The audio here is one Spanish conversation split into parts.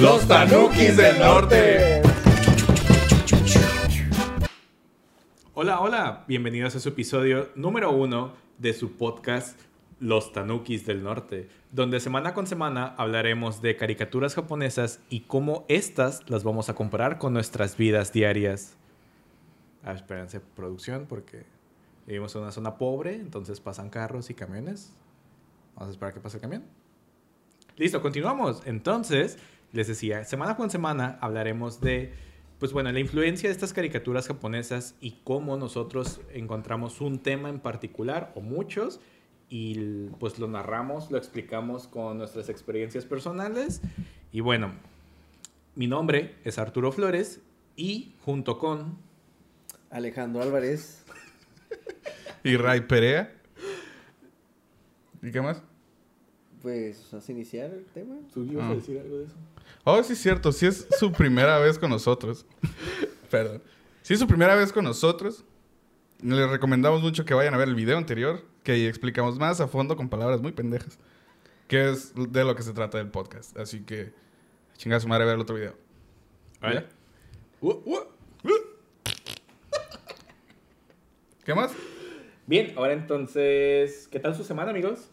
Los Tanukis del Norte. Hola, hola, bienvenidos a su episodio número uno de su podcast Los Tanukis del Norte, donde semana con semana hablaremos de caricaturas japonesas y cómo estas las vamos a comparar con nuestras vidas diarias. Ah, espérense, producción, porque vivimos en una zona pobre, entonces pasan carros y camiones. Vamos a esperar que pase el camión. Listo, continuamos. Entonces, les decía, semana con semana hablaremos de, pues bueno, la influencia de estas caricaturas japonesas y cómo nosotros encontramos un tema en particular o muchos y pues lo narramos, lo explicamos con nuestras experiencias personales. Y bueno, mi nombre es Arturo Flores y junto con Alejandro Álvarez y Ray Perea. ¿Y qué más? Pues, ¿vas a iniciar el tema? ¿Tú ibas a decir algo de eso? Oh, sí, es cierto. Sí es su primera vez con nosotros. Perdón. Si es su primera vez con nosotros, les recomendamos mucho que vayan a ver el video anterior, que ahí explicamos más a fondo con palabras muy pendejas, que es de lo que se trata del podcast. Así que, chingada su madre, ver el otro video. ¿Vale? ¿Qué más? Bien, ahora entonces, ¿qué tal su semana, amigos?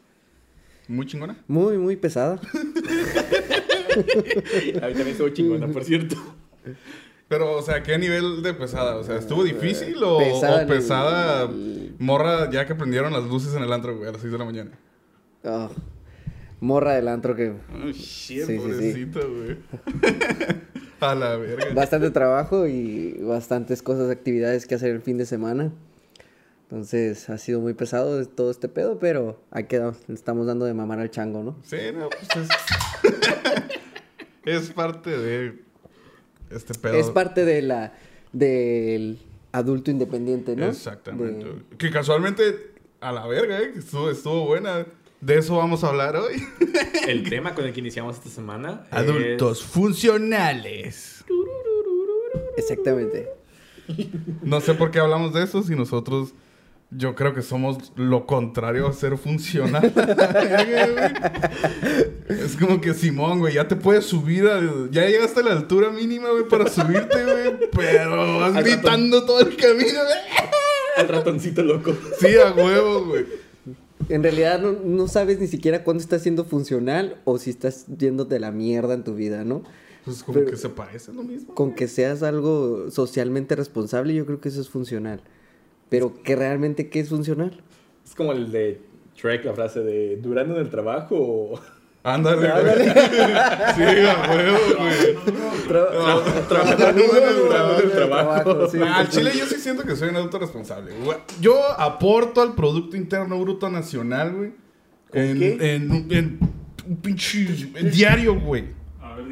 Muy chingona. Muy, muy pesada. A mí también estuvo chingona, por cierto. Pero, o sea, ¿qué nivel de pesada? O sea, ¿estuvo difícil o Pesada o morra ya que prendieron las luces en el antro, güey, a las 6 de la mañana? Ah, morra del antro que... Ay, shit, Sí, sí, sí. pobrecito, güey. a la verga. Bastante trabajo y bastantes cosas, actividades que hacer el fin de semana. Entonces, ha sido muy pesado todo este pedo, pero ahí quedamos. Le estamos dando de mamar al chango, ¿no? Sí, no, pues es... es parte de este pedo. Es parte de la... del adulto independiente, ¿no? Exactamente. De-. Que casualmente, a la verga, ¿eh? que Estuvo, estuvo buena. De eso vamos a hablar hoy. El tema con el que iniciamos esta semana es- Adultos funcionales. Exactamente. No sé por qué hablamos de eso si nosotros... Yo creo que somos lo contrario a ser funcional. es como que Simón, güey, ya te puedes subir al- Ya llegaste a la altura mínima, güey, para subirte, güey. Pero vas Al gritando todo el camino, güey. El ratoncito loco. Sí, a huevo, güey. En realidad no, no sabes ni siquiera cuándo estás siendo funcional o si estás yendo de la mierda en tu vida, ¿no? Pues como Pero- que se parece lo mismo. Con que seas algo socialmente responsable, yo creo que eso es funcional. Pero que realmente, ¿qué es funcional? Es como el de Shrek, la frase de durando en el trabajo o Ándale, güey. Sí, a huevo, güey. trabajando en el trabajo. sí, al chile yo sí siento que soy un adulto responsable. güey. Yo aporto al Producto Interno Bruto Nacional, güey. En, qué? en, un- en un pinche en diario, güey.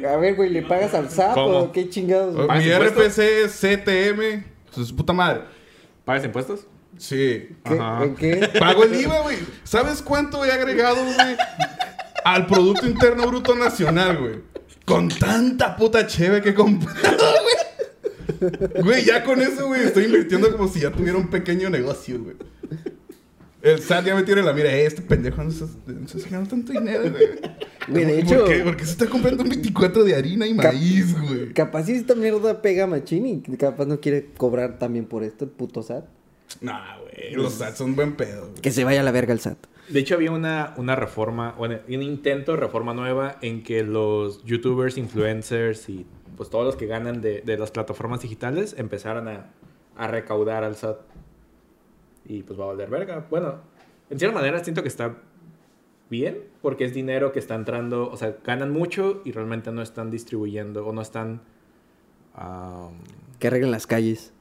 A ver, güey, ¿le pagas al sapo? ¿Cómo? ¿Qué chingados? Mi impuestos? RFC, CTM, pues, su puta madre. ¿Pagas impuestos? Sí. ¿Qué? Ajá. ¿En qué? Pago el IVA, güey. ¿Sabes cuánto he agregado, güey? Al Producto Interno Bruto Nacional, güey. Con tanta puta cheve que he comprado, güey. Güey, ya con eso, güey, estoy invirtiendo como si ya tuviera un pequeño negocio, güey. El SAT ya me tiene la mira, eh, este pendejo no se no está tanto dinero, güey. Güey, de ¿Por hecho, qué? Porque se está comprando un 24 de harina y maíz, güey. capaz si esta mierda pega machín y capaz no quiere cobrar también por esto el puto SAT. Nah, güey, los SAT son buen pedo, güey. Que se vaya a la verga el SAT. De hecho, había una, una reforma, bueno, un intento de reforma nueva en que los youtubers, influencers y pues todos los que ganan de, de las plataformas digitales empezaran a, a recaudar al SAT. Y pues va a valer verga. Bueno, en cierta manera siento que está bien, porque es dinero que está entrando, o sea, ganan mucho y realmente no están distribuyendo o no están... am, Que arreglen las calles.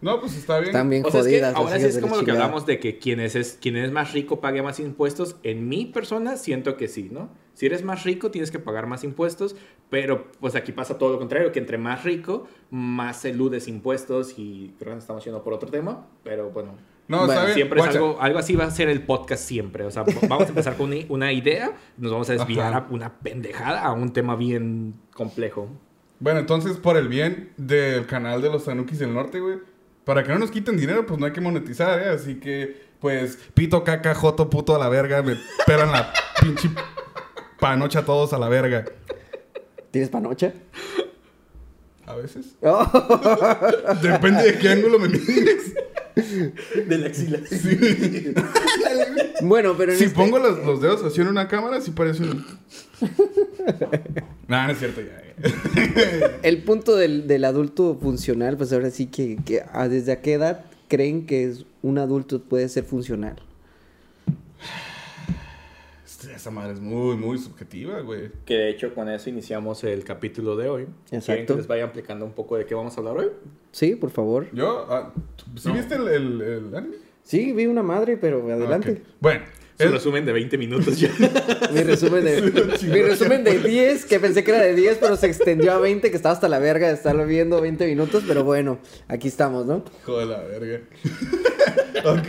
No, pues está bien. Están bien O sea, es que jodidas. ahora sí es como lo que hablamos de que quien es, es- quien es más rico pague más impuestos. En mi persona siento que sí, ¿no? Si eres más rico tienes que pagar más impuestos, pero pues aquí pasa todo lo contrario, que entre más rico, más eludes impuestos y creo que estamos yendo por otro tema, pero bueno. No, Bueno. Siempre es algo, algo así va a ser el podcast siempre. O sea, vamos a empezar con una, una idea, nos vamos a desviar Ajá. a una pendejada, a un tema bien complejo. Bueno, entonces, por el bien del canal de los Tanukis del Norte, güey, para que no nos quiten dinero, pues no hay que monetizar, ¿eh? Así que, pues, pito, caca, joto, puto a la verga, me pelan la pinche panocha a todos a la verga. ¿Tienes panocha? A veces. Oh, Depende de qué ángulo me mires. De la axila. bueno, pero en Si este- pongo los, los dedos así en una cámara, sí parece un... nah, no es cierto ya. el punto del, del adulto funcional, pues ahora sí que, que ah, desde a qué edad creen que es un adulto puede ser funcional. Esa madre es muy, muy subjetiva, güey. Que de hecho con eso iniciamos el capítulo de hoy. ¿Quieren Exacto. que les vaya aplicando un poco de qué vamos a hablar hoy? Sí, por favor. Yo, ah, ¿sí viste el, el, el anime? Sí, vi una madre, pero adelante. Ok. Bueno, Su el- resumen de 20 minutos ya. Mi resumen de mi resumen de 10, que pensé que era de 10, pero se extendió a 20, que estaba hasta la verga de estarlo viendo 20 minutos, pero bueno, aquí estamos, ¿no? Hijo de la verga. ok,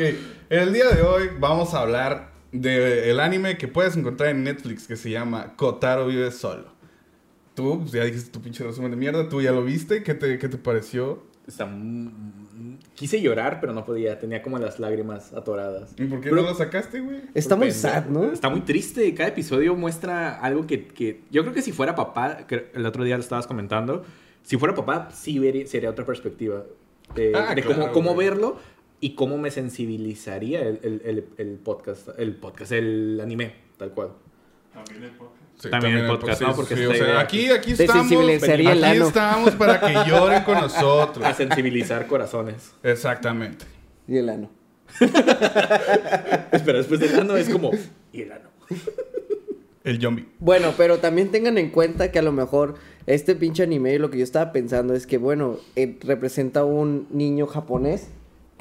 el día de hoy vamos a hablar del anime que puedes encontrar en Netflix que se llama Kotaro vive solo. Tú, pues, ya dijiste tu pinche resumen de mierda, tú ya lo viste, ¿qué te, qué te pareció? Está Quise llorar, pero no podía. Tenía como las lágrimas atoradas. ¿Y por qué Pero- no lo sacaste, güey? Está muy Pendejo. sad, ¿no? Está muy triste. Cada episodio muestra algo que, que- yo creo que si fuera papá, que el otro día lo estabas comentando, si fuera papá sí vería- sería otra perspectiva de, Ah, de claro, cómo, cómo verlo y cómo me sensibilizaría el, el- el- el podcast, el podcast, el anime, tal cual. Sí, También el podcast, ¿no? Porque sí, esta o sea, idea- aquí, aquí estamos. el Aquí estamos para que lloren con nosotros. A sensibilizar corazones. Exactamente. Y el ano. Espera, después del ano es como, y el ano. El zombie. Bueno, pero también tengan en cuenta que a lo mejor este pinche anime, lo que yo estaba pensando es que, bueno, eh, representa un niño japonés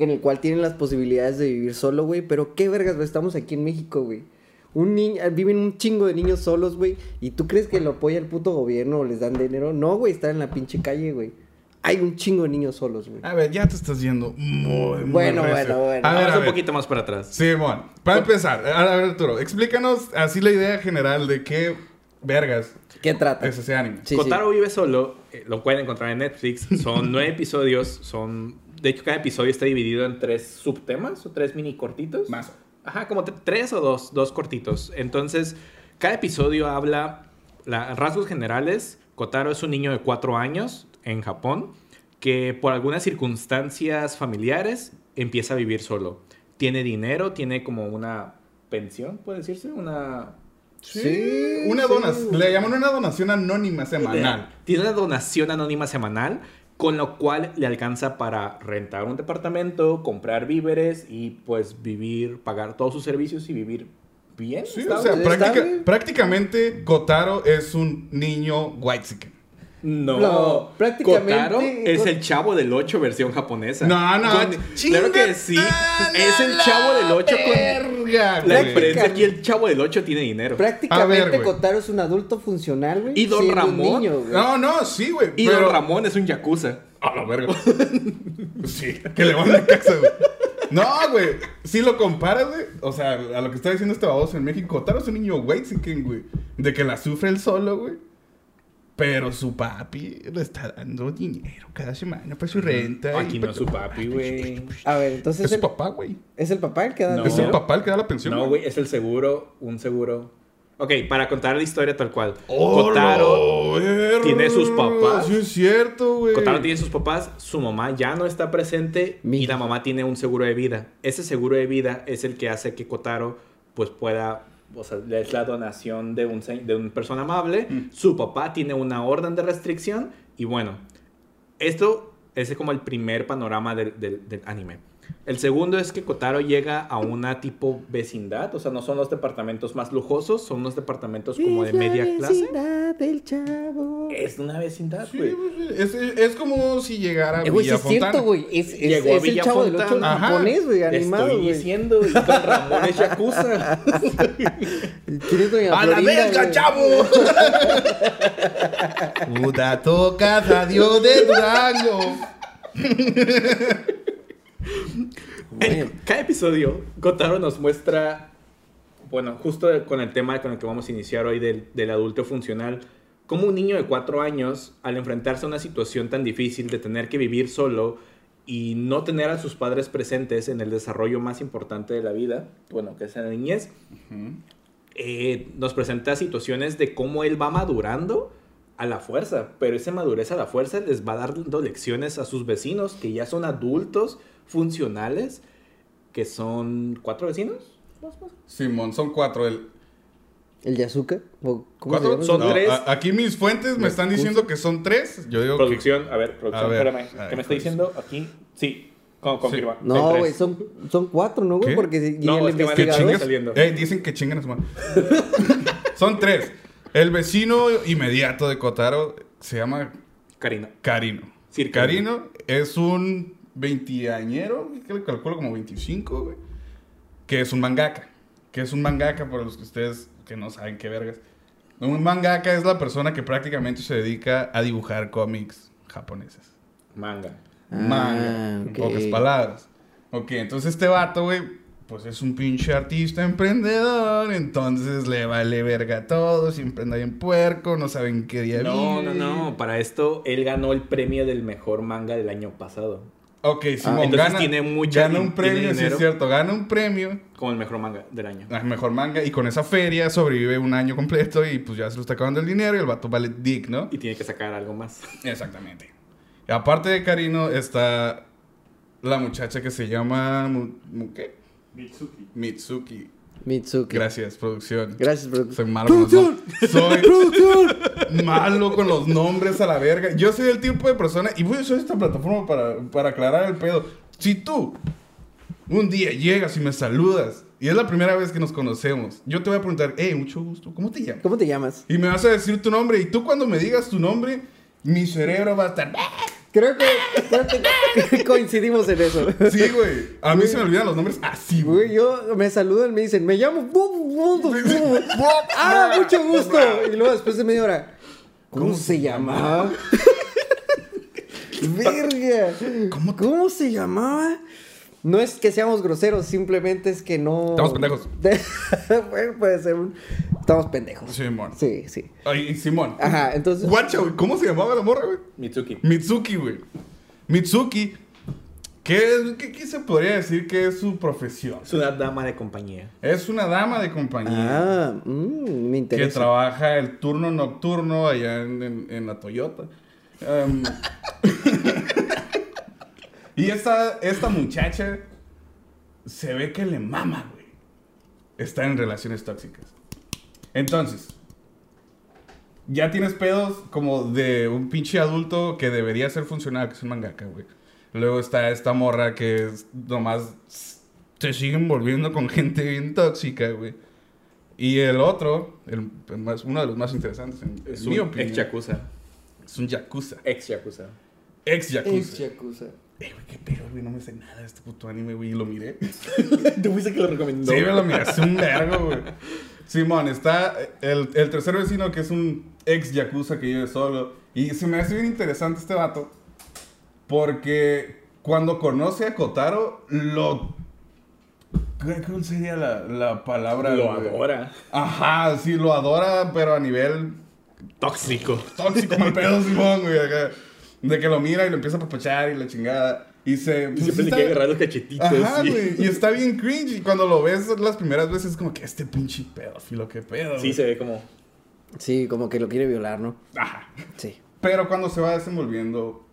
en el cual tiene las posibilidades de vivir solo, güey. Pero qué vergas, güey, estamos aquí en México, güey. Un niño, viven un chingo de niños solos, güey. ¿Y tú crees que lo apoya el puto gobierno o les dan dinero? No, güey, están en la pinche calle, güey. Hay un chingo de niños solos, güey. A ver, ya te estás yendo muy, muy Bueno, recio. bueno, bueno. A ver, Vamos a un ver. poquito más para atrás. Simón, para empezar, a ver Arturo, explícanos así la idea general de qué vergas ¿Qué trata? es ese anime. Sí, Kotaro vive solo, eh, lo pueden encontrar en Netflix. Son nueve episodios, son... De hecho, cada episodio está dividido en tres subtemas o tres mini cortitos. Más. Ajá, como tre- tres o dos, dos cortitos. Entonces, cada episodio habla, la, rasgos generales, Kotaro es un niño de cuatro años en Japón que por algunas circunstancias familiares empieza a vivir solo. Tiene dinero, tiene como una pensión, puede decirse, una... Sí, una donación, le llaman una donación anónima semanal. Tiene una donación anónima semanal, con lo cual le alcanza para rentar un departamento, comprar víveres y pues vivir, pagar todos sus servicios y vivir bien. Sí, ¿está o sea, práctica- prácticamente Kotaro es un niño white No, No, prácticamente- Kotaro es el chavo del 8 versión japonesa. No, no, Con- claro que sí. es el chavo del 8 con... Verga, La diferencia aquí, el chavo del 8 tiene dinero. Prácticamente ver. Kotaro es un adulto funcional, güey. Y Don Ramón. niño. No, no, sí, güey. Y pero- Don Ramón es un yakuza. A la verga. sí, que le van a casa, güey. No, güey. Si lo comparas, güey. O sea, a lo que está diciendo este baboso en México, Kotaro es un niño güey, güey. De que la sufre él solo, güey. Pero su papi le está dando dinero cada semana para su renta. Aquí y no es su papi, güey. A ver, entonces Es su el- papá, güey. es el papá el que da No. Es el papá el que da la pensión. No, güey, es el seguro, un seguro. Ok, para contar la historia tal cual. ¡Oh, Kotaro, tiene sus papás. Sí, es cierto, güey. Kotaro tiene sus papás, su mamá ya no está presente Mi- y la mamá tiene un seguro de vida. Ese seguro de vida es el que hace que Kotaro pues pueda, o sea, es la donación de un, de un persona amable. Mm. Su papá tiene una orden de restricción y bueno, esto es como el primer panorama del, del- del anime. El segundo es que Kotaro llega a una tipo vecindad, o sea, no son los departamentos más lujosos, son unos departamentos como de Es la media clase. vecindad del chavo. Es una vecindad, Sí, güey. güey, es, es como si llegara a Eh, sí Villa es cierto, güey. Es, es, Llegó a es el Villa chavo del ocho Fontana. Ajá. japonés, güey, animado, estoy güey. diciendo, y Don Ramón es Yakuza. ¿Quién es doña ¡A la verga, chavo! Puta tocas a Dios de Durango. En cada episodio, Kotaro nos muestra, bueno, justo con el tema con el que vamos a iniciar hoy del, del adulto funcional, como un niño de cuatro años, al enfrentarse a una situación tan difícil de tener que vivir solo y no tener a sus padres presentes en el desarrollo más importante de la vida, bueno, que es la niñez, eh, nos presenta situaciones de cómo él va madurando a la fuerza, pero esa madurez a la fuerza les va dando lecciones a sus vecinos que ya son adultos, funcionales, que son cuatro vecinos. Simón, son cuatro. El, ¿El Yazuka? ¿O ¿Cómo se ¿Cuatro? llama? Son No, tres. a- aquí mis fuentes me están diciendo que son tres. Yo digo que... Producción, a ver, producción, A ver, espérame. a ver, ¿Qué me está diciendo aquí? Sí, con- confirma. No, güey, son, son cuatro, ¿no, güey? Porque No, el es que van Que Investigador chingas. saliendo. Dicen que chingan a su madre. son tres. El vecino inmediato de Kotaro se llama Karina. Karino. Sí, Karino es un veintiañero, que le calculo como 25, güey. Que es un mangaka. Que es un mangaka, para los que ustedes que no saben qué vergas. Un mangaka es la persona que prácticamente se dedica a dibujar cómics japoneses. Manga. Ah, Manga, en ok. pocas palabras. Ok, entonces este vato, güey, pues es un pinche artista emprendedor, entonces le vale verga todo, siempre anda bien puerco, no saben qué día No, no, vive. no. Para esto, él ganó el premio del mejor manga del año pasado. Ok, Simón, Ah, entonces gana, tiene mucha- gana un premio, sí es cierto, gana un premio, Como el mejor manga del año. a mejor manga, y con esa feria sobrevive un año completo y pues ya se lo está acabando el dinero y el vato vale dick, ¿no? Y tiene que sacar algo más. Exactamente. Y aparte de Karino está la muchacha que se llama... ¿Qué? Mitsuki. Mitsuki. Mitsuki. Gracias, producción. Gracias, productor. Soy malo con los nombres. Soy malo con los nombres a la verga. Yo soy el tipo de persona, y voy a usar esta plataforma para, para aclarar el pedo. Si tú un día llegas y me saludas, y es la primera vez que nos conocemos, yo te voy a preguntar, hey, mucho gusto, ¿cómo te llamas? ¿Cómo te llamas? Y me vas a decir tu nombre, y tú cuando me digas tu nombre, mi cerebro va a estar... Creo que, creo que coincidimos en eso. Sí, güey. A mí se me olvidan los nombres así, Güey, güey. yo me saludan, me dicen, me llamo. Ah, mucho gusto. Y luego después de media hora, ¿cómo se llamaba? Verga. ¿Cómo ¿Cómo, se llamaba? No es que seamos groseros, simplemente es que no. Estamos pendejos. bueno, puede ser un. Estamos pendejos. Simón. Sí, sí. Ay, y Simón. Ajá, entonces. Guacha, güey. ¿Cómo se llamaba la morra, güey? Mitsuki. Mitsuki, güey. Mitsuki. ¿Qué, qué, qué se podría decir que es su profesión? Es una dama de compañía. Es una dama de compañía Ah, mm, me que interesa. trabaja el turno nocturno allá en, en- en la Toyota. Em, y esta, esta muchacha se ve que le mama, güey. Está en relaciones tóxicas. Entonces, ya tienes pedos como de un pinche adulto que debería ser funcional, que es un mangaka, güey. Luego está esta morra que es nomás se siguen volviendo con gente bien tóxica, güey. Y el otro, el, el más, uno de los más interesantes, en, Es en mi un opinión, ex yakuza. es un yakuza. Ex yakuza. Ex yakuza. Ex Yakuza. Eh, güey, qué pedo, güey, no me sé nada de este puto anime, güey, y lo miré. ¿Tú fuiste que lo recomendó? Sí, me lo miré hace un vergo, güey. Simón, está el, el tercer vecino que es un ex yakuza que vive solo. Y se me hace bien interesante este vato. Porque cuando conoce a Kotaro, lo. ¿qué- ¿Cuál sería la, la palabra? Lo güey? adora. Ajá, sí, lo adora, pero a nivel Tóxico. tóxico, mal pedo, Simón, güey. acá. De que lo mira y lo empieza a papachar y la chingada. Y se. Y pues, siempre le está- quiere agarrar los cachetitos. Ajá, güey. Y está bien cringe. Y cuando lo ves las primeras veces es como que este pinche pedófilo, qué pedo. Sí, se ve como... Sí, como que lo quiere violar, ¿no? Ajá. Sí. Pero cuando se va desenvolviendo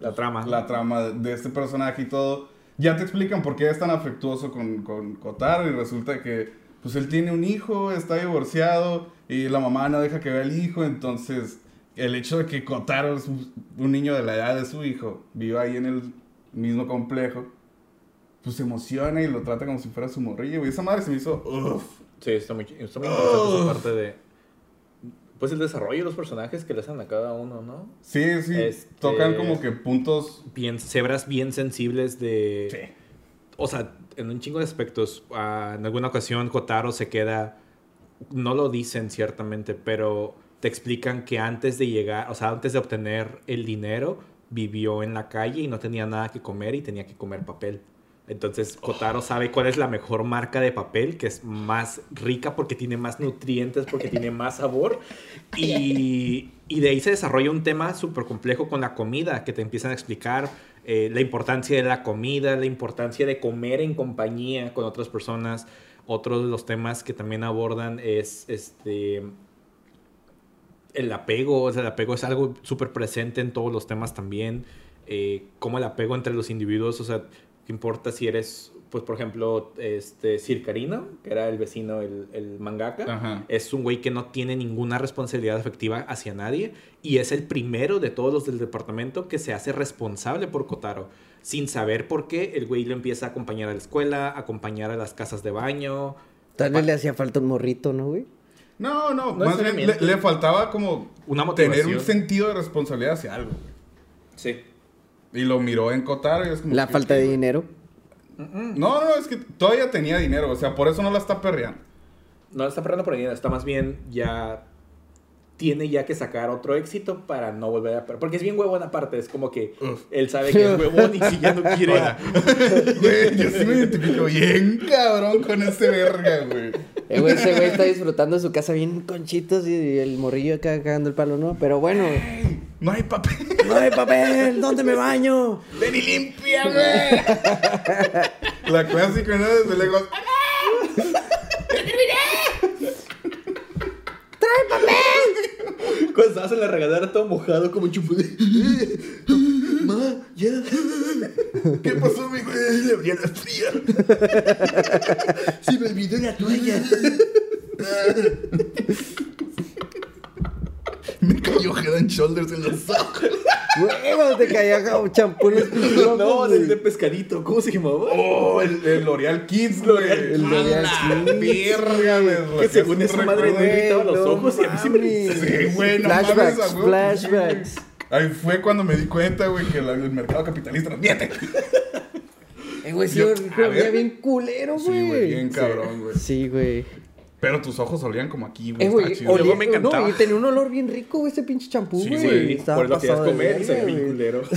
La trama. la trama de este personaje y todo, ya te explican por qué es tan afectuoso con, con Kotaro. Y resulta que, pues él tiene un hijo, está divorciado y la mamá no deja que vea al hijo. Entonces, el hecho de que Kotaro es un niño de la edad de su hijo, viva ahí en el mismo complejo, pues se emociona y lo trata como si fuera su morrillo. Y esa madre se me hizo, uff. Sí, está muy, está muy interesante esa parte de... Pues el desarrollo de los personajes que le hacen a cada uno, ¿no? Sí, sí, Este- tocan como que puntos. Bien, cebras bien sensibles de... Sí. O sea, en un chingo de aspectos. ah, en alguna ocasión Kotaro se queda... No lo dicen ciertamente, pero te explican que antes de llegar, o sea, antes de obtener el dinero, vivió en la calle y no tenía nada que comer y tenía que comer papel. Entonces Kotaro sabe cuál es la mejor marca de papel, que es más rica porque tiene más nutrientes, porque tiene más sabor. Y, y de ahí se desarrolla un tema súper complejo con la comida, que te empiezan a explicar eh, la importancia de la comida, la importancia de comer en compañía con otras personas. Otro de los temas que también abordan es este el apego, o sea, el apego es algo súper presente en todos los temas también, eh, como el apego entre los individuos, o sea, ¿qué importa si eres, pues, por ejemplo, este, Circarino, que era el vecino, el, el mangaka, Ajá. es un güey que no tiene ninguna responsabilidad afectiva hacia nadie y es el primero de todos los del departamento que se hace responsable por Kotaro, sin saber por qué el güey lo empieza a acompañar a la escuela, a acompañar a las casas de baño. Tal vez le hacía falta un morrito, ¿no, güey? No, no, No más bien le, faltaba como Una tener un sentido de responsabilidad hacia algo. güey. Sí. Y lo miró en Kotaro y es como... La que, falta de güey. dinero. No, no, es que todavía tenía dinero, o sea, por eso no la está perreando. No está perdiendo por dinero, está más bien ya tiene ya que sacar otro éxito para no volver a perder. Porque es bien huevón aparte, es como que Uf. él sabe que es huevón y si ya no quiere... Güey, yo sí me identifico bien cabrón con ese verga, güey. Eh, güey, ese güey está disfrutando de su casa bien conchitos y el morrillo acá cagando el palo, ¿no? Pero bueno, no hay papel. ¡no hay papel! ¿Dónde me baño? Ven y limpia, güey. La clásica, ¿no? Desde lejos. Cuando estabas en la regadera todo mojado como chupo de... Ma, ya. ¿Qué pasó, mi güey? Le abría la fría. Se me olvidó la toalla. Me cayó Head and Shoulders en los ojos. Huevos, te caía champú en los ojos, No, del de pescadito. ¿Cómo se llamaba? Oh, el, el L'Oreal Kids, güey. El L'Oreal Kids. Verga, güey. Que según esa madre no irritaba los ojos y a mí sí me... Sí, güey, no Flashbacks, flashbacks. Ahí fue cuando me di cuenta, güey, que la- el mercado capitalista nos miente. Eh, güey, sí, Yo- bien culero, güey. Sí, güey, bien cabrón, güey. Sí, güey. Pero tus ojos olían como aquí, güey. Eh, güey, chido. olía- me encantaba. No, y tenía un olor bien rico, güey, ese pinche champú, Sí, güey. güey, Estaba Por lo que comer y se bien güey. culero.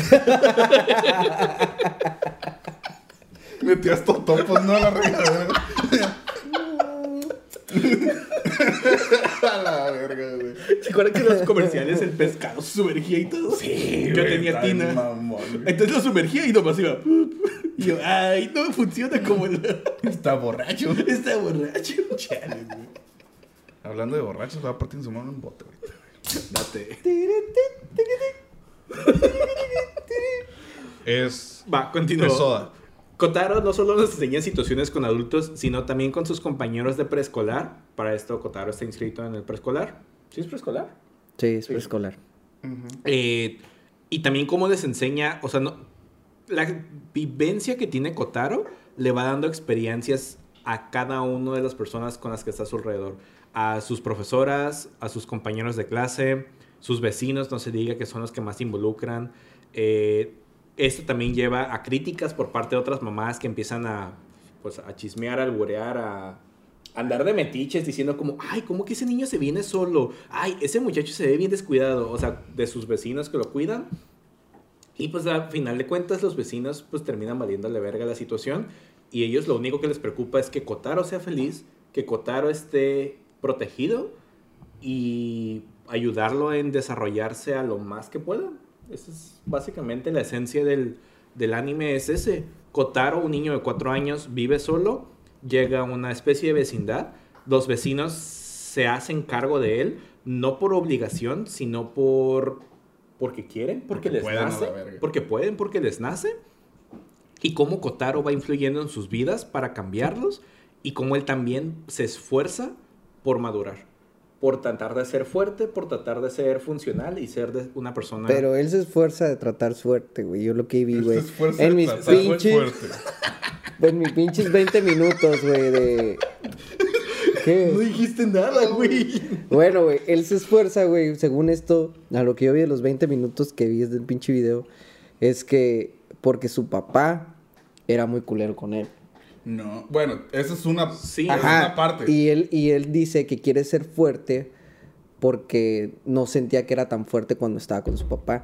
Metías totopos, ¿no? A la regadera. A la verga, güey. ¿Se acuerdan que en los comerciales el pescado se sumergía y todo? Sí, Yo güey, tenía tina. mamón. Entonces lo sumergía y nomás iba. Y yo, ay, no funciona como el. Está borracho. Está borracho. Chale, güey. Hablando de borrachos, va a partir en su mano un bote, güey. Date. Es. Va, continúa. Es soda. Kotaro no solo nos enseña situaciones con adultos, sino también con sus compañeros de preescolar. Para esto, Kotaro está inscrito en el preescolar. ¿Sí es preescolar? Sí, es preescolar. Eh, y también cómo les enseña, o sea, no, la vivencia que tiene Kotaro le va dando experiencias a cada una de las personas con las que está a su alrededor. A sus profesoras, a sus compañeros de clase, sus vecinos, no se diga que son los que más se involucran. Eh, esto también lleva a críticas por parte de otras mamás que empiezan a, pues, a chismear, a alburear, a andar de metiches diciendo como, ay, ¿cómo que ese niño se viene solo? Ay, ese muchacho se ve bien descuidado. O sea, de sus vecinos que lo cuidan. Y pues al final de cuentas los vecinos pues terminan valiéndole verga la situación. Y ellos lo único que les preocupa es que Kotaro sea feliz, que Kotaro esté protegido y ayudarlo en desarrollarse a lo más que pueda. Esa es básicamente la esencia del, del anime, es ese. Kotaro, un niño de cuatro años, vive solo, llega a una especie de vecindad, los vecinos se hacen cargo de él, no por obligación, sino por porque quieren, porque, Porque les pueden nace, porque pueden, porque les nace. Y cómo Kotaro va influyendo en sus vidas para cambiarlos y cómo él también se esfuerza por madurar, por tratar de ser fuerte, por tratar de ser funcional y ser de- una persona Pero él se esfuerza de tratar suerte, güey. Yo lo que vi, güey. En de mis tratar pinches. fuerte. En mis pinches 20 minutos, güey, de. ¿Qué? No dijiste nada, güey. Bueno, güey, él se esfuerza, güey, según esto, a lo que yo vi de los 20 minutos que vi del pinche video, es que porque su papá era muy culero con él. No. Bueno, esa es una, Sí. esa es una parte. Y él, y él dice que quiere ser fuerte porque no sentía que era tan fuerte cuando estaba con su papá.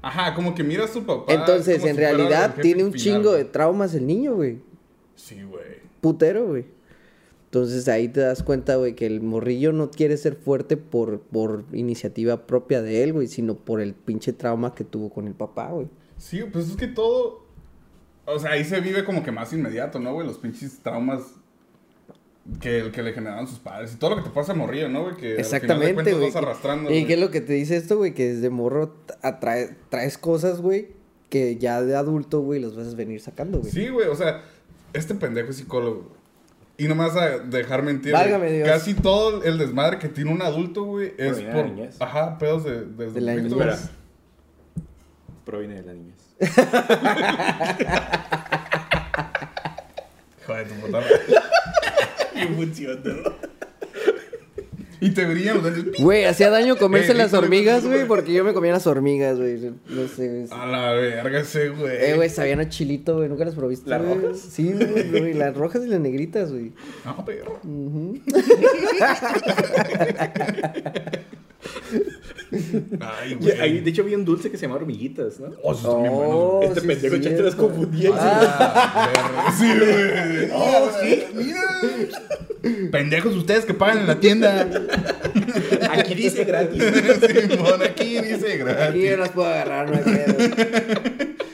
Ajá, como que mira a su papá. Entonces, en si realidad, tiene un final, chingo de traumas el niño, güey. Sí, güey. Putero, güey. Entonces ahí te das cuenta, güey, que el morrillo no quiere ser fuerte por, por iniciativa propia de él, güey, sino por el pinche trauma que tuvo con el papá, güey. Sí, pues es que todo. O sea, ahí se vive como que más inmediato, ¿no, güey? Los pinches traumas. que, el que le generaban sus padres y todo lo que te pasa morrillo, ¿no, güey? Que al final de Exactamente, güey. vas arrastrando. ¿Y güey. qué es lo que te dice esto, güey? Que desde morro atrae, traes cosas, güey, que ya de adulto, güey, los vas a venir sacando, güey. Sí, güey, o sea, este pendejo es psicólogo. güey. Y no me vas a dejar mentir. Válgame Dios. Casi todo el desmadre que tiene un adulto, güey, es por. niñez. Ajá, pedos de. desde De la niñez. Proviene de la niñez. Hijo de tu puta. Y funcionó. Y te dientes. Güey, hacía daño comerse Eh, las Víctor, hormigas, güey, porque yo me comía las hormigas, güey. No sé, güey. A la verga ese, güey. Eh, güey, sabían a chilito, güey. ¿Nunca las proviste? ¿Las güey? rojas? Sí, güey. Las rojas y las negritas, güey. No, perro. Ay, Y güey. ahí, de hecho, había un dulce que se llama hormiguitas, ¿no? Oh, esos están bien buenos, Oh, este sí, pendejo ya te las confundía. Ah. Sí, güey. Oh, sí, mira. Pendejos ustedes que pagan en la tienda. Aquí dice gratis. Simón, aquí dice Aquí yo gratis. las puedo agarrar, no hay pedo.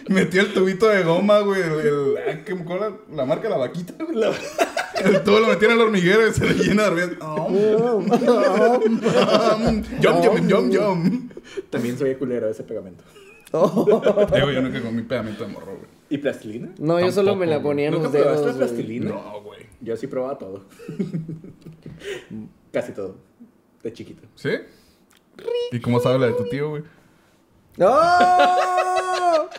Metió el tubito de goma, güey. El, el- ah, ¿qué- ¿Cuál era la marca? La vaquita, güey. La- El tubo lo metieron al hormiguero y se le llena de hormigas. Oh, Yum, yum, yum, yum. También soy culero ese pegamento. Digo, yo nunca comí pegamento de morro, güey. ¿Y plastilina? No, yo solo me la ponía en ¿Nunca los dedos, güey. plastilina? No, güey. Yo sí probaba todo. Casi todo. De chiquito. ¿Sí? ¿Y cómo sabe la de tu tío, güey? ¡Oh!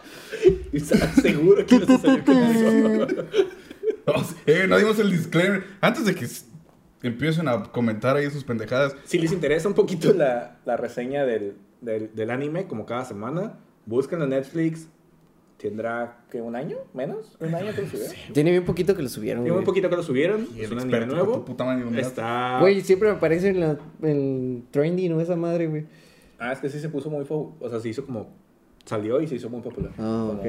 Y estaba seguro que no se sabía con eso. Eh, no dimos el disclaimer. Antes de que empiecen a comentar ahí sus pendejadas. Si les interesa un poquito la, la reseña del, del, del anime, como cada semana, búsquenlo en Netflix. ¿Tendrá que un año? ¿Menos? ¿Un año que lo subieron? Tiene bien poquito que lo subieron, Tiene un poquito que lo subieron. Y Es un anime nuevo. tu puta madre, ¿dónde Está. Güey, siempre me aparece en la, el trendy, ¿no? Esa madre, güey. Ah, es que sí se puso muy. fo- O sea, se hizo como. Salió y se hizo muy popular. Ah, Como- ok.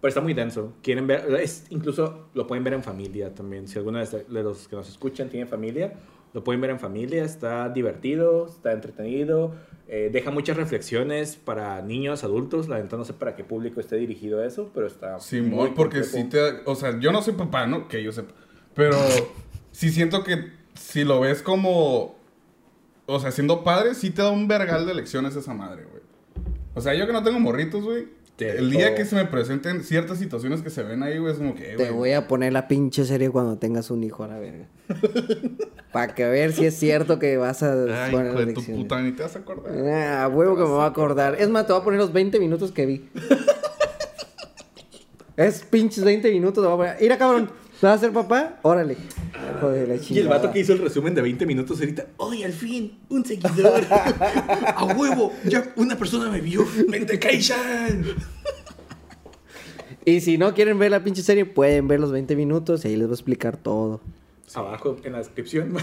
Pero está muy denso. Quieren ver. Es, incluso lo pueden ver en familia también. Si alguno de los que nos escuchan tiene familia, lo pueden ver en familia. Está divertido, está entretenido. eh, deja muchas reflexiones para niños, adultos. La verdad no sé para qué público esté dirigido eso, pero está. Sí, muy muy porque sí te... O sea, yo no soy papá, ¿no? Que yo sepa. Pero sí siento que si lo ves como... O sea, siendo padre, sí te da un vergal de lecciones esa madre, güey. O sea, yo que no tengo morritos, güey. Te El día que se me presenten ciertas situaciones que se ven ahí, güey, es como que... eh, Te voy a poner la pinche serie cuando tengas un hijo a la verga. Para que ver si es cierto que vas a Ay, poner hijo las de tu puta, ni te vas a acordar. Ah, huevo que me voy a acordar. Es más, te voy a poner los 20 minutos que vi. es pinches 20 minutos. Te voy a poner. Mira, cabrón. ¿Te vas a ser papá? Órale. Hijo de la Y el vato que hizo el resumen de 20 minutos ahorita, ¡ay, al fin! ¡Un seguidor! ¡A huevo! ¡Ya una persona me vio! ¡Mente Kaishan! Y si no quieren ver la pinche serie, pueden ver los 20 minutos y ahí les voy a explicar todo. Abajo en la descripción. Les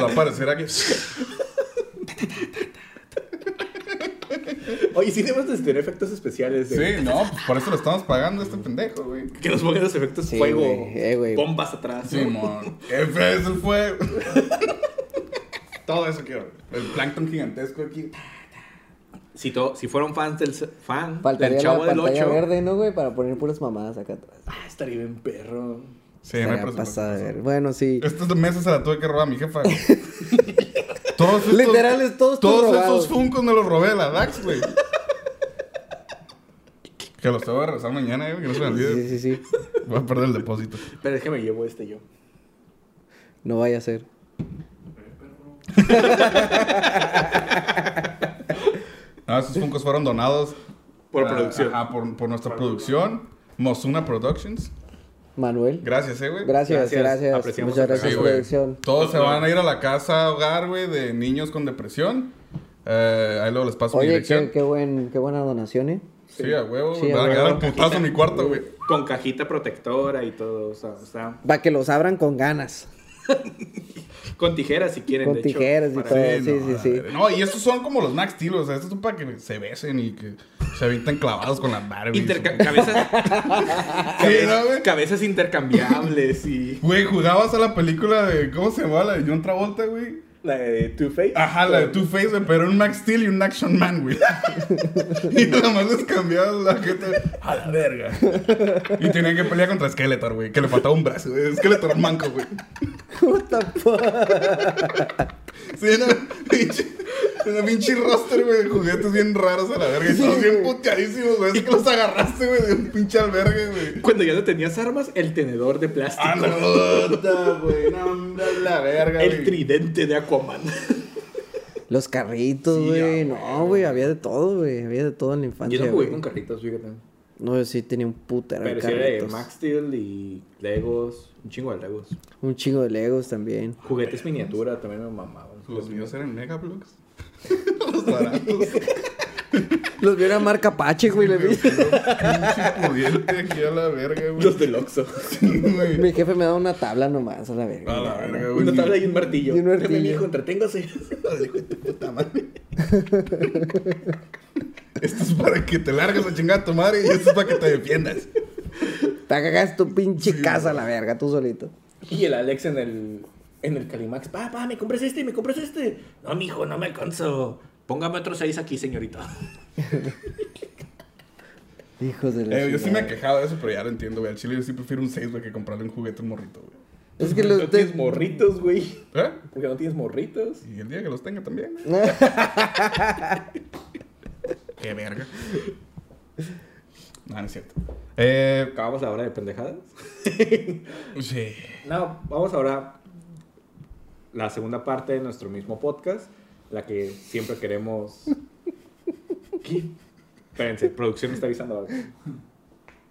va a aparecer aquí. Oye, sí debemos de tener efectos especiales. De, Sí, no, pues por eso lo estamos pagando a este pendejo, güey. Que nos pongan los efectos Sí, fuego. güey, eh, güey. bombas atrás. ¿no? Simón. F es el fuego. Todo eso quiero. El plancton gigantesco aquí. Si, to- si fueron fans del fan Faltaría del Chavo la del pantalla 8, verde, ¿no, güey? Para poner puras mamadas acá atrás. ah, estaría bien perro. Sí, de ver. Bueno, sí. Esta mesa se la tuve que robar a mi jefa. todos estos, Literal, es todos Todos robados. esos funcos me los robé de la DAX, güey. que los tengo que regresar mañana, güey, que no se me olvide. Sí, sí, sí. Voy a perder el depósito. Pero es que me llevo este yo. No vaya a ser. No, esos funcos fueron donados. Por ah, producción. ajá, por, por nuestra producción. Mosuna Productions. Manuel. Gracias, eh, güey. Gracias, Gracias, gracias. apreciamos Muchas gracias por producción. Todos se van a ir a la casa hogar, güey, de niños con depresión. Eh, ahí luego les paso mi Oye, dirección. qué, qué, buen, qué buena donación, ¿eh? Sí, a huevo. Sí, a van a quedar putazo en mi cuarto, güey. Con cajita protectora y todo. O sea, o sea, Para que los abran con ganas. con tijeras si quieren. Con de hecho, tijeras y para- todo. Sí, sí, no, sí, la. No, y estos son como los Max Steel, o sea, estos son para que se besen y que se avienten clavados con las Barbies. Interca- cabezas, Sí, ¿no, güey? cabezas intercambiables y. Güey, jugabas a la película de. ¿Cómo se llama? La de John Travolta, güey. La de Two-Face. Ajá, la de Two-Face, güey, pero un Max Steel y un Action Man, güey. y nada más les cambiaban la gente a la verga. Y tenían que pelear contra Skeletor, güey, que le faltaba un brazo, güey. Skeletor manco, güey. What the fuck? Sí, una pinche, una pinche roster, güey, de juguetes bien raros a la verga. Y todos bien puteadísimos, güey. Es que los agarraste, güey, de un pinche albergue, güey. Cuando ya no tenías armas, el tenedor de plástico. Ah, no, puta, güey. No, hombre, la verga, el tridente de Aquaman. Los carritos, güey. no, güey, había de todo, güey. Había de todo en la infancia. Yo no jugué con carritos, fíjate. No, yo sí tenía un putero de Pero sí era de carritos. Max Steel y Legos. Un chingo de Legos. Un chingo de Legos también. Juguetes miniatura también me mamaban. Los míos eran Megablocks. Los baratos. Los vi una marca Apache, güey. le vi. Pinche pudiente aquí a la verga, güey. Los del Oxxo. Sí, güey. Mi jefe me da una tabla nomás, a la verga. A la verga, güey. Una tabla y un martillo. Y un martillo. Dame, entreténgase. Hijo de tu puta madre. Esto es para que te largues a chingar a tu madre y esto es para que te defiendas. Te cagas tu pinche casa a la verga, tú solito. Y el Alex en el, en el Calimax. Pa, pa, me compras este, me compras este. No, mijo, no me alcanzo. Póngame otro seis aquí, señorita. Hijos de la Eh, yo sí me he quejado de eso, pero ya lo entiendo, güey. Al chile yo sí prefiero un 6, güey, que comprarle un juguete a un morrito, güey. Es que no los tienes de... morritos, güey. ¿Eh? Porque no tienes morritos. Y el día que los tenga también. Qué verga. No, no es cierto. Eh, Acabamos la hora de pendejadas. sí. No, vamos ahora la segunda parte de nuestro mismo podcast, la que siempre queremos. ¿Qué? Espérense, producción me está avisando algo.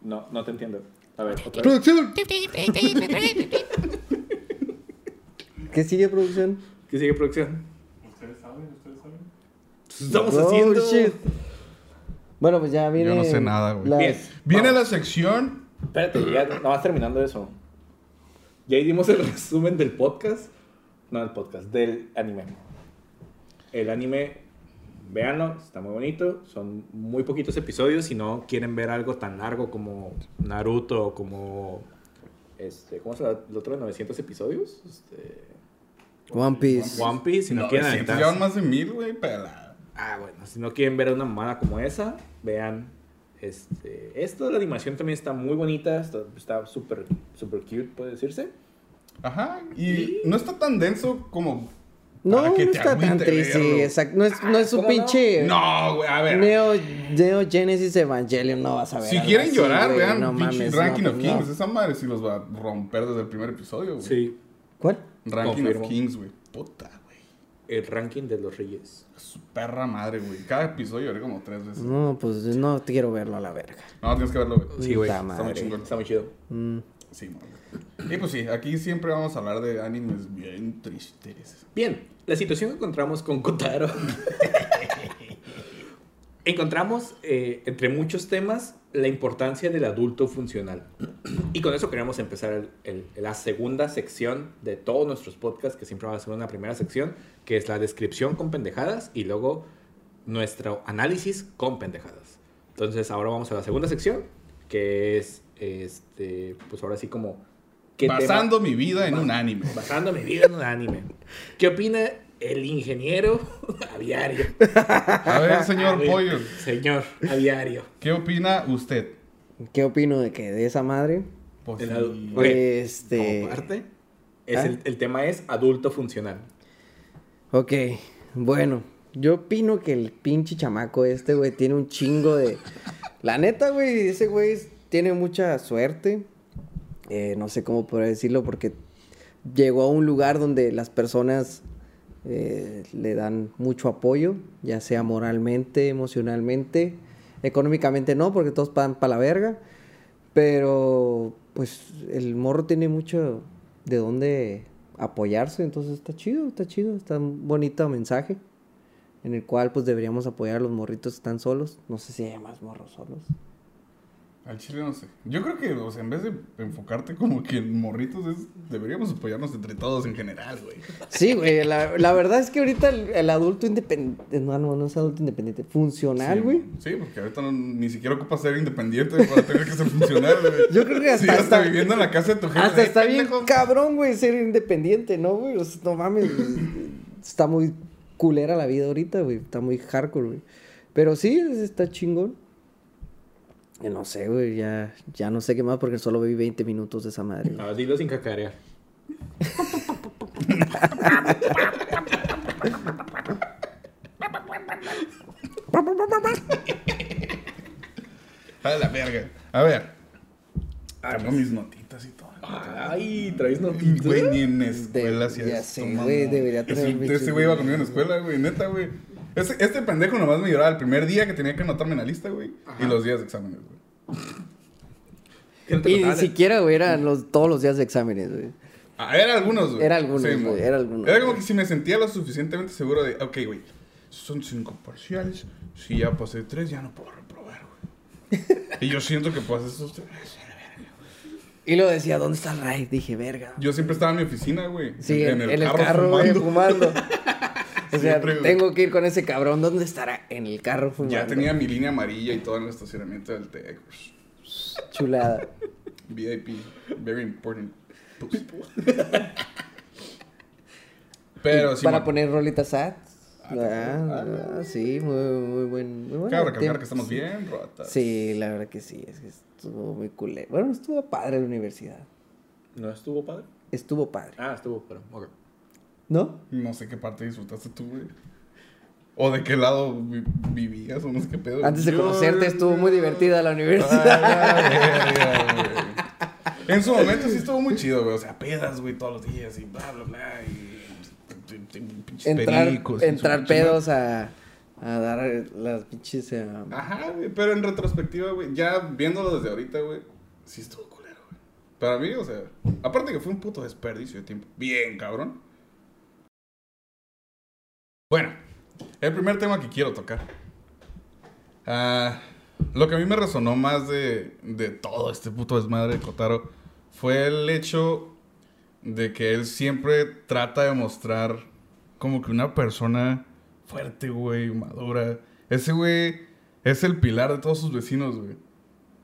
No, no te entiendo. A ver, otra vez. ¡Producción! ¿Qué sigue, producción? ¿Qué sigue producción? Ustedes saben, ustedes saben. Estamos Oh, haciendo. shit. Bueno, pues ya viene... Yo no sé nada, güey. Bien. Viene Vamos. la sección. Espérate, ya no vas terminando eso. Ya dimos el resumen del podcast. No, del podcast, del anime. El anime, véanlo, está muy bonito. Son muy poquitos episodios. Si no quieren ver algo tan largo como Naruto o como. Este, ¿Cómo se llama el otro de 900 episodios? Este, One Piece. One Piece. Si no, quieren siento, aventarse- llevan más de mil, güey, pela. Ah, bueno, si no quieren ver una mamada como esa, vean este, esto. La animación también está muy bonita, está está súper super cute, puede decirse. Ajá. Y no está tan denso como. No, no está tan triste, sí, exacto. No es, no es su pinche... No, güey, a ver. Neo, Neo Genesis Evangelion no vas a ver. Si quieren así, llorar, güey, vean no pinche mames, Ranking no, of pues no. Kings. Esa madre sí los va a romper desde el primer episodio, güey. Sí, ¿Cuál? Ranking Confirmo. of Kings, güey. Puta, güey. el ranking de los reyes. Su perra madre, güey. Cada episodio lloré como tres veces. No, pues no quiero verlo a la verga. No, tienes que verlo, güey. Sí, güey. Está muy chingón. Está muy chido. Mm. Sí. Y pues sí, aquí siempre vamos a hablar de animes bien tristes. Bien, la situación que encontramos con Kotaro. encontramos, eh, entre muchos temas, la importancia del adulto funcional. Y con eso queremos empezar el- el- la segunda sección de todos nuestros podcasts, que siempre va a ser una primera sección, que es la descripción con pendejadas y luego nuestro análisis con pendejadas. Entonces, ahora vamos a la segunda sección, que es, este, pues ahora sí como... ¿qué tema- Basando mi vida en un anime. basando mi vida en un anime. ¿Qué opina el ingeniero aviario? A ver, señor A ver, Pollo, Señor aviario. ¿qué opina usted? ¿Qué opino de que de esa madre? Pues, El sí. Este. Como parte, es ¿Ah? el, el tema es adulto funcional. Ok, bueno, yo opino que el pinche chamaco este, güey, tiene un chingo de... La neta, güey, ese güey tiene mucha suerte. Eh, no sé cómo poder decirlo porque llegó a un lugar donde las personas eh, le dan mucho apoyo, ya sea moralmente, emocionalmente, económicamente no, porque todos pagan para la verga. Pero, pues, el morro tiene mucho de dónde apoyarse, entonces está chido, está chido, está un bonito mensaje en el cual, pues, deberíamos apoyar a los morritos que están solos. No sé si hay más morros solos. Al chile no sé. Yo creo que, o sea, en vez de enfocarte como que en morritos, es- deberíamos apoyarnos entre todos en general, güey. Sí, güey, la, la verdad es que ahorita el, el adulto independiente, no, no, no es adulto independiente, funcional, Sí, güey. Sí, porque ahorita no- ni siquiera ocupa ser independiente para tener que ser funcional, güey. Yo creo que hasta, Sí, hasta hasta, viviendo en la casa de tu jefe. hasta "Ay, está bien pendejo". cabrón, güey, ser independiente, ¿no, güey? O sea, no mames. está muy culera la vida ahorita, güey. Está muy hardcore, güey. Pero sí, está chingón. No sé, güey, ya, ya no sé qué más porque solo vi 20 minutos de esa madre. güey. Ah, dilo sin cacarear. A la verga. A ver. Tengo mis notitas y todo. Ay, traes Y, noticias. Güey, ni en escuela De- hacía ya sé, güey, debería tener Ese- güey iba conmigo en la escuela, güey, neta, güey. Este pendejo nomás me lloraba el primer día que tenía que anotarme en la lista, güey. Y los días de exámenes, güey. ¿Qué no te Y ni siquiera, güey, eran los, todos los días de exámenes, güey. Ah, era algunos, güey. Era algunos, güey, era algunos, Era como güey. que si me sentía lo suficientemente seguro de, ok, güey, son cinco parciales. Si ya pasé tres, ya no puedo reprobar, güey. y yo siento que pasé esos tres. Y luego decía, ¿dónde está el Ray? Dije, verga. Yo siempre estaba en mi oficina, güey. Sí, en, en el carro, güey, fumando. o sea, Siempre, tengo que ir con ese cabrón. ¿Dónde estará? En el carro fumando. Ya tenía mi línea amarilla y todo en el estacionamiento del TEC. Chulada. VIP. Very important. Pero sí. Para poner rolitas sad. Ah, ¿te acuerdas? Ah, ah, sí, muy, muy buen. Muy buen Cabe recalcar que estamos bien rotas. Sí, la verdad que sí. Es que estuvo muy culé. Bueno, estuvo padre la universidad. ¿No estuvo padre? Estuvo padre. Ah, estuvo, pero. ok. ¿No? No sé qué parte disfrutaste tú, güey. O de qué lado vi- vivías, o no sé qué pedo. Antes de Yo- conocerte estuvo muy divertida la universidad. En su momento sí estuvo muy chido, güey. O sea, pedas, güey, todos los días y bla, bla, bla. Y. entrar pericos entrar pedos a, a dar las pinches. eh, Ajá, güey, pero en retrospectiva, güey, ya viéndolo desde ahorita, güey, sí estuvo culero, güey. Para mí, o sea, aparte que fue un puto desperdicio de tiempo. Bien, cabrón. Bueno, el primer tema que quiero tocar. Ah, lo que a mí me resonó más de, de todo este puto desmadre de Kotaro fue el hecho de que él siempre trata de mostrar como que una persona fuerte, güey, madura. Ese güey es el pilar de todos sus vecinos, güey.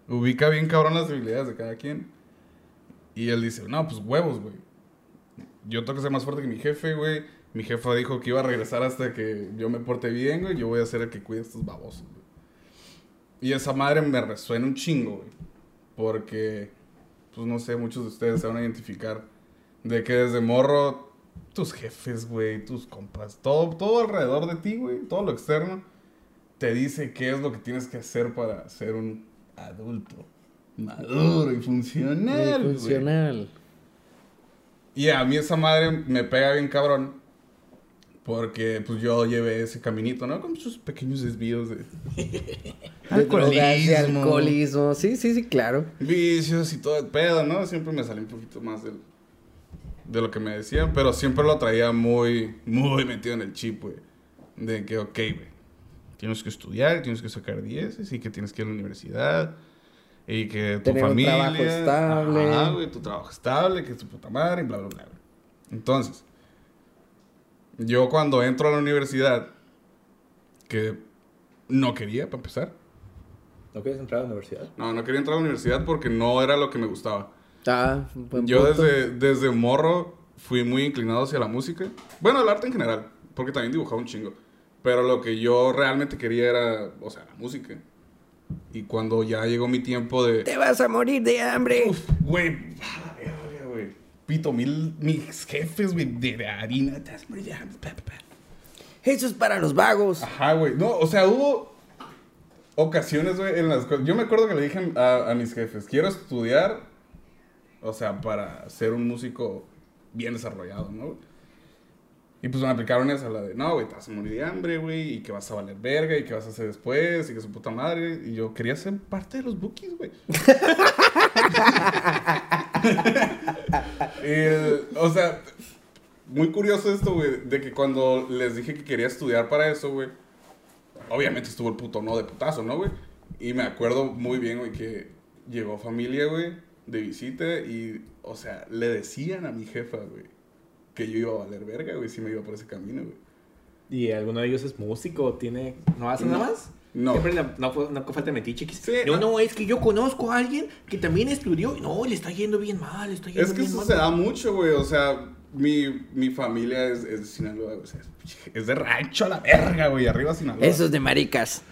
Ubica bien cabrón las debilidades de cada quien. Y él dice, no, pues huevos, güey. Yo tengo que ser más fuerte que mi jefe, güey. Mi jefa dijo que iba a regresar hasta que yo me porte bien, güey. Yo voy a ser el que cuide a estos babosos, güey. Y esa madre me resuena un chingo, güey. Porque, pues no sé, muchos de ustedes se van a identificar de que desde morro, tus jefes, güey, tus compas, todo, todo alrededor de ti, güey, todo lo externo, te dice qué es lo que tienes que hacer para ser un adulto maduro y funcional. funcional. Y a mí esa madre me pega bien cabrón. Porque pues yo llevé ese caminito, ¿no? Con sus pequeños desvíos de de alcoholismo. Sí, sí, sí, claro. vicios y todo el pedo, ¿no? Siempre me salí un poquito más del, de lo que me decían, pero siempre lo traía muy, muy metido en el chip, güey. De que, ok, güey, tienes que estudiar, tienes que sacar 10 y que tienes que ir a la universidad. Y que tu Tener un familia. trabajo estable. Ajá, güey, tu trabajo estable, que es tu puta madre, y bla, bla, bla. Entonces, yo cuando entro a la universidad, que no quería, para empezar. ¿No quieres entrar a la universidad? No, no quería entrar a la universidad porque no era lo que me gustaba. Ah, buen Yo punto. desde, desde morro fui muy inclinado hacia la música. Bueno, el arte en general, porque también dibujaba un chingo. Pero lo que yo realmente quería era, o sea, la música. Y cuando ya llegó mi tiempo de... Te vas a morir de hambre. Uf, güey, a la verga, güey. Pito, mil, mis jefes, güey, de, de harina. Eso es para los vagos. Ajá, güey. No, o sea, hubo ocasiones, güey, en las cuales... Yo me acuerdo que le dije a, a mis jefes, quiero estudiar, o sea, para ser un músico bien desarrollado, ¿no? Y pues me aplicaron esa, la de, no, güey, te vas a morir de hambre, güey, y que vas a valer verga, y que vas a hacer después, y que su puta madre. Y yo quería ser parte de los bookies, güey. El- o sea, muy curioso esto, güey, de que cuando les dije que quería estudiar para eso, güey, obviamente estuvo el puto no de putazo, ¿no, güey? Y me acuerdo muy bien, güey, que llegó familia, güey, de visita y, o sea, le decían a mi jefa, güey, que yo iba a valer verga, güey, si me iba por ese camino, güey. ¿Y alguno de ellos es músico? ¿Tiene... ¿No hace nada más? No. Siempre le- no, fue- no falta metiche. Sí, no, ah. no, es que yo conozco a alguien que también estudió. y No, le está yendo bien mal, le está yendo Es que bien eso mal. se da mucho, güey. O sea, mi, mi familia es, es de Sinaloa, o sea, es, es de rancho a la verga, güey, arriba Sinaloa. Esos de maricas.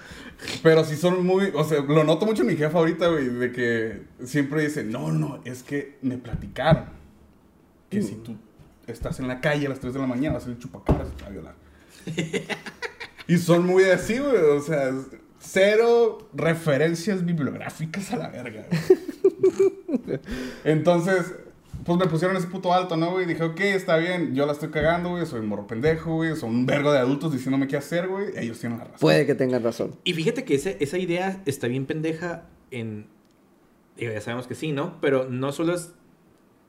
Pero sí son muy, o sea, lo noto mucho en mi jefa ahorita, güey, de que siempre dice, no, no, es que me platicaron que si tú estás en la calle a las 3 de la mañana vas a ser chupacabras y te va a violar. y son muy así, güey, o sea, cero referencias bibliográficas a la verga. güey. Entonces, pues me pusieron ese puto alto, ¿no, güey? Dije, ok, está bien, yo la estoy cagando, güey, soy un morro pendejo, güey, son un vergo de adultos diciéndome qué hacer, güey, ellos tienen la razón. Puede que tengan razón. Y fíjate que ese- esa idea está bien pendeja en... digo, ya sabemos que sí, ¿no? Pero no solo es...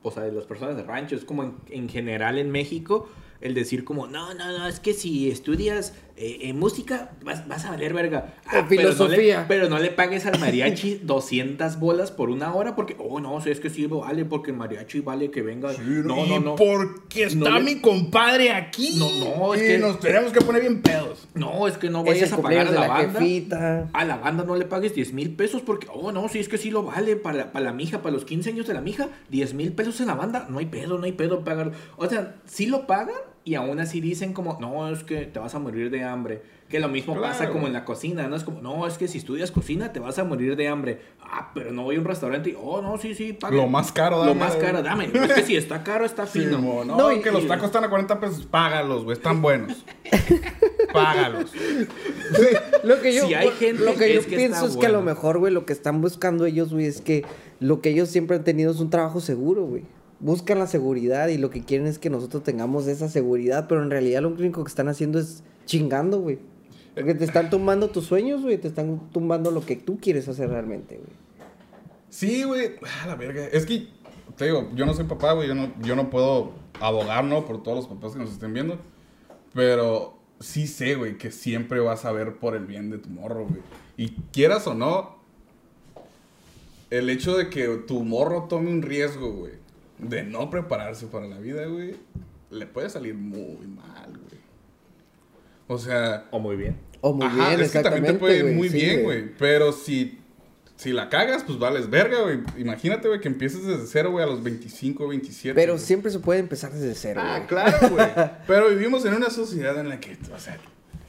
O sea, de las personas de rancho, es como en, en general en México el decir como, no, no, no, es que si estudias eh, eh, música vas, vas a valer verga. Ah, O pero no le- filosofía. Pero no, le, pagues al mariachi 200 bolas por una hora porque, oh, no, es que sí vale porque el mariachi vale que venga. no, no, no. porque está No mi compadre aquí. No, no, es que- nos tenemos que poner bien pedos. No, es que no vayas a pagar a la banda. jefita. A la banda no le pagues 10 mil pesos porque, oh, no, sí, es que sí lo vale para, para la mija, para los 15 años de la mija, 10 mil pesos en la banda, no hay pedo, no hay pedo pagar. O sea, sí lo pagan y aún así dicen como, no, es que te vas a morir de hambre. Que lo mismo pasa como en la cocina, ¿no? Es como, no, es que si estudias cocina te vas a morir de hambre. Ah, pero no voy a un restaurante y, oh, no, sí, sí, paga. Lo más caro, Lo dame. más caro, dame. Es que si está caro, está Sí, fino. mo, no, No, y- que los tacos están a 40 pesos, págalos, güey, están buenos. págalos. Lo que yo, Si hay gente, lo que yo es que pienso está es que a lo mejor, güey, lo que están buscando ellos, güey, es que lo que ellos siempre han tenido es un trabajo seguro, güey. Buscan la seguridad y lo que quieren es que nosotros tengamos esa seguridad, pero en realidad lo único que están haciendo es chingando, güey. Porque te están tumbando tus sueños, güey, te están tumbando lo que tú quieres hacer realmente, güey. Sí, güey, a la verga. Es que, te digo, yo no soy papá, güey, yo no, yo no puedo abogar, ¿no? Por todos los papás que nos estén viendo. Pero sí sé, güey, que siempre vas a ver por el bien de tu morro, güey. Y quieras o no, el hecho de que tu morro tome un riesgo, güey, de no prepararse para la vida, güey, le puede salir muy mal, güey. O sea, O muy bien. O muy Ajá, bien, es que también te puede ir muy sí, bien, güey. Pero si, si la cagas, pues vales verga, güey. Imagínate, güey, que empieces desde cero, güey, a los 25, 27. Pero siempre se puede empezar desde cero, Ah, claro, güey. Pero vivimos en una sociedad en la que, o sea,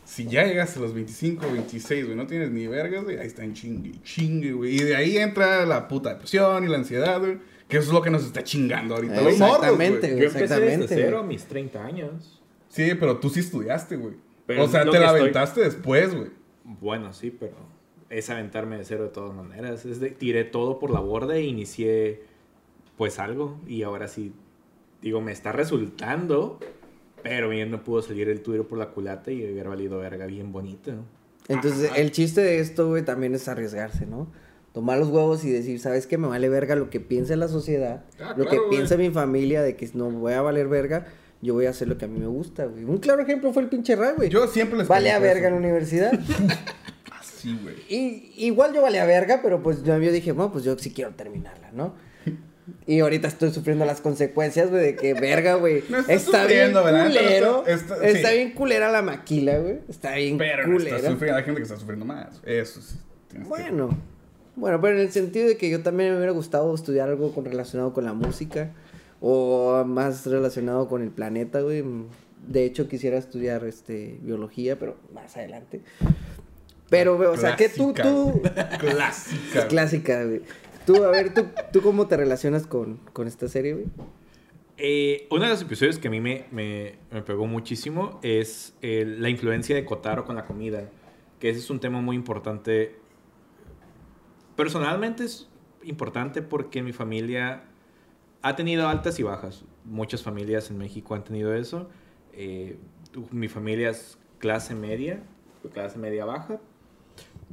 si ya llegas a los 25, 26, güey, no tienes ni vergas, güey, ahí está en chingue, y chingue, güey. Y de ahí entra la puta depresión y la ansiedad, güey. Que eso es lo que nos está chingando ahorita. los morros, Exactamente, güey. Yo empecé Exactamente, desde cero a mis 30 años. Sí, pero tú sí estudiaste, güey. Pero O sea, te la estoy- aventaste después, güey. Bueno, sí, pero es aventarme de cero de todas maneras. Es de, tiré todo por la borda e inicié pues algo y ahora sí, digo, me está resultando, pero bien no pudo salir el tuyo por la culata y hubiera valido verga bien bonito. Entonces, el chiste de esto, güey, también es arriesgarse, ¿no? Tomar los huevos y decir, ¿sabes qué? Me vale verga lo que piensa la sociedad, Ah, lo claro, que güey. piensa mi familia de que no voy a valer verga, yo voy a hacer lo que a mí me gusta, güey. Un claro ejemplo fue el pinche Ray, güey. Yo siempre les Vale a verga en la universidad. Así, güey. y igual yo valía verga, pero pues yo, yo dije, bueno, pues yo sí quiero terminarla, ¿no? Y ahorita estoy sufriendo las consecuencias, güey, de que verga, güey. No está bien culero. Está- Está, está- sí. bien culera la maquila, güey. Está bien Pero culera. está sufriendo, hay gente que está sufriendo más. Eso sí. que- Bueno, pero en el sentido de que yo también me hubiera gustado estudiar algo con, relacionado con la música o más relacionado con el planeta, güey. De hecho, quisiera estudiar este biología, pero más adelante. Pero, güey, o sea, que tú, Clásica, tú... Clásica. Es clásica, güey. Tú, a ver, ¿tú, tú cómo te relacionas con, con esta serie, güey? Eh, uno de los episodios que a mí me, me- me pegó muchísimo es el- la influencia de Kotaro con la comida, que ese es un tema muy importante. Personalmente es importante porque mi familia ha tenido altas y bajas. Muchas familias en México han tenido eso. Eh, mi familia es clase media, clase media baja.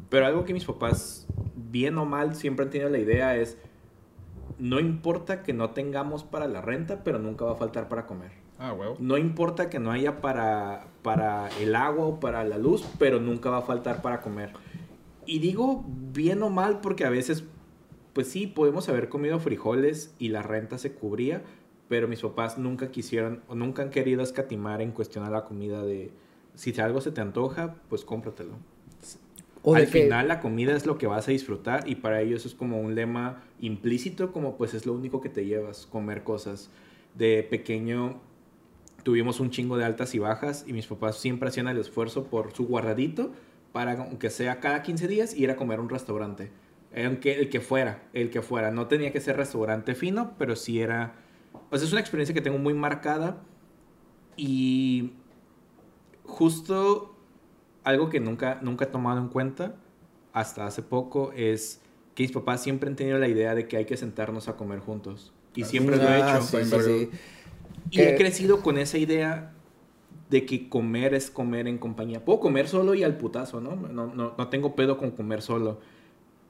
Pero algo que mis papás, bien o mal, siempre han tenido la idea es, no importa que no tengamos para la renta, pero nunca va a faltar para comer. Ah. No importa que no haya para, para el agua o para la luz, pero nunca va a faltar para comer. Y digo bien o mal porque a veces, pues sí, podemos haber comido frijoles y la renta se cubría, pero mis papás nunca quisieron o nunca han querido escatimar en cuestión a la comida de si algo se te antoja, pues cómpratelo. O Al que- final la comida es lo que vas a disfrutar y para ellos es como un lema implícito, como pues es lo único que te llevas, comer cosas. De pequeño tuvimos un chingo de altas y bajas y mis papás siempre hacían el esfuerzo por su guardadito para, aunque sea cada 15 días, ir a comer a un restaurante. Aunque el que fuera, el que fuera. No tenía que ser restaurante fino, pero sí era... Pues es una experiencia que tengo muy marcada y justo algo que nunca, nunca he tomado en cuenta hasta hace poco es que mis papás siempre han tenido la idea de que hay que sentarnos a comer juntos. Y siempre lo he Ah, hecho. sí, sí, Pero- sí. Y he Que- crecido con esa idea de que comer es comer en compañía. Puedo comer solo y al putazo, ¿no? No, no, no tengo pedo con comer solo.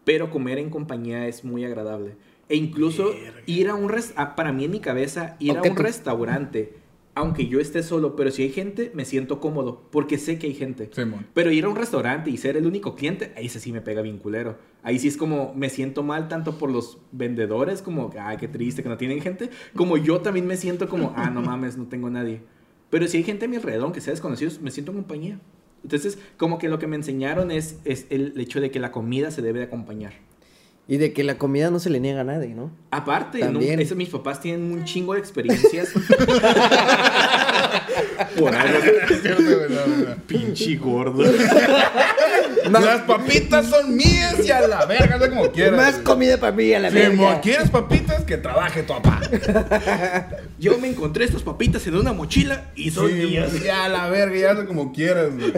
Pero comer en compañía es muy agradable. E incluso ir a un restaurante, para mí en mi cabeza, ir Aunque a un tú- restaurante, aunque yo esté solo, pero si hay gente, me siento cómodo, porque sé que hay gente. Simón. Pero ir a un restaurante y ser el único cliente, ahí sí, me pega bien culero. Ahí sí es como, me siento mal tanto por los vendedores, como, ay, qué triste que no tienen gente, como yo también me siento como, ah, no mames, no tengo nadie. Pero si hay gente a mi alrededor, aunque sea desconocidos, me siento en compañía. Entonces, como que lo que me enseñaron es, es el hecho de que la comida se debe de acompañar. Y de que la comida no se le niega a nadie, ¿no? Aparte, También. ¿no? Eso, mis papás tienen un chingo de experiencias. Por algo. Es cierto, güey, no, no. Pinche gordo. Las papitas son mías y a la verga, hazle como quieras. Más comida para mí a la verga. ¿quieres papitas? Que trabaje tu papá. Yo me encontré estas papitas en una mochila y son Sí, mías. ya a la verga, ya hazle como quieras, güey.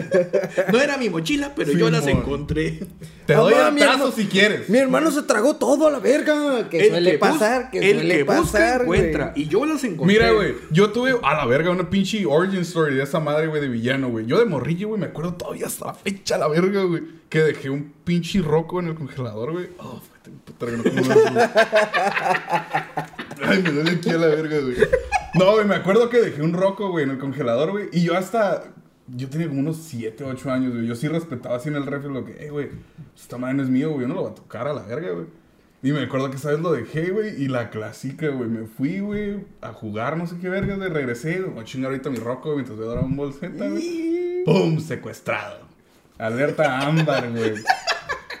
No era mi mochila, pero yo las encontré. Te doy el mi hermano- si quieres. Mi hermano se tragó todo a la verga. Que suele bus- pasar, que el suele que busca pasar, güey. encuentra. Y yo las encontré. Mira, güey, yo tuve a la verga una pinche origin story de esa madre, güey, de villano, güey. Yo de morrillo, güey, me acuerdo todavía hasta la fecha, la verga, güey, que dejé un pinche roco en el congelador, güey. Oh, puta, no como. Ay, me duele aquí a la verga, güey. No, güey, me acuerdo que dejé un roco, güey, en el congelador, güey. Y yo hasta. Yo tenía como unos 7, 8 años, güey. Yo sí respetaba así en el refri lo que, eh, güey, esta madre no es mío, güey. Yo no lo voy a tocar a la verga, güey. Y me acuerdo que esa vez lo dejé, güey. Y la clásica, güey. Me fui, güey, a jugar, no sé qué verga, güey. Regresé. Voy a chingar ahorita mi roco, güey, mientras voy a dar un bolseta, güey. ¡Pum! Secuestrado. Alerta ámbar, güey.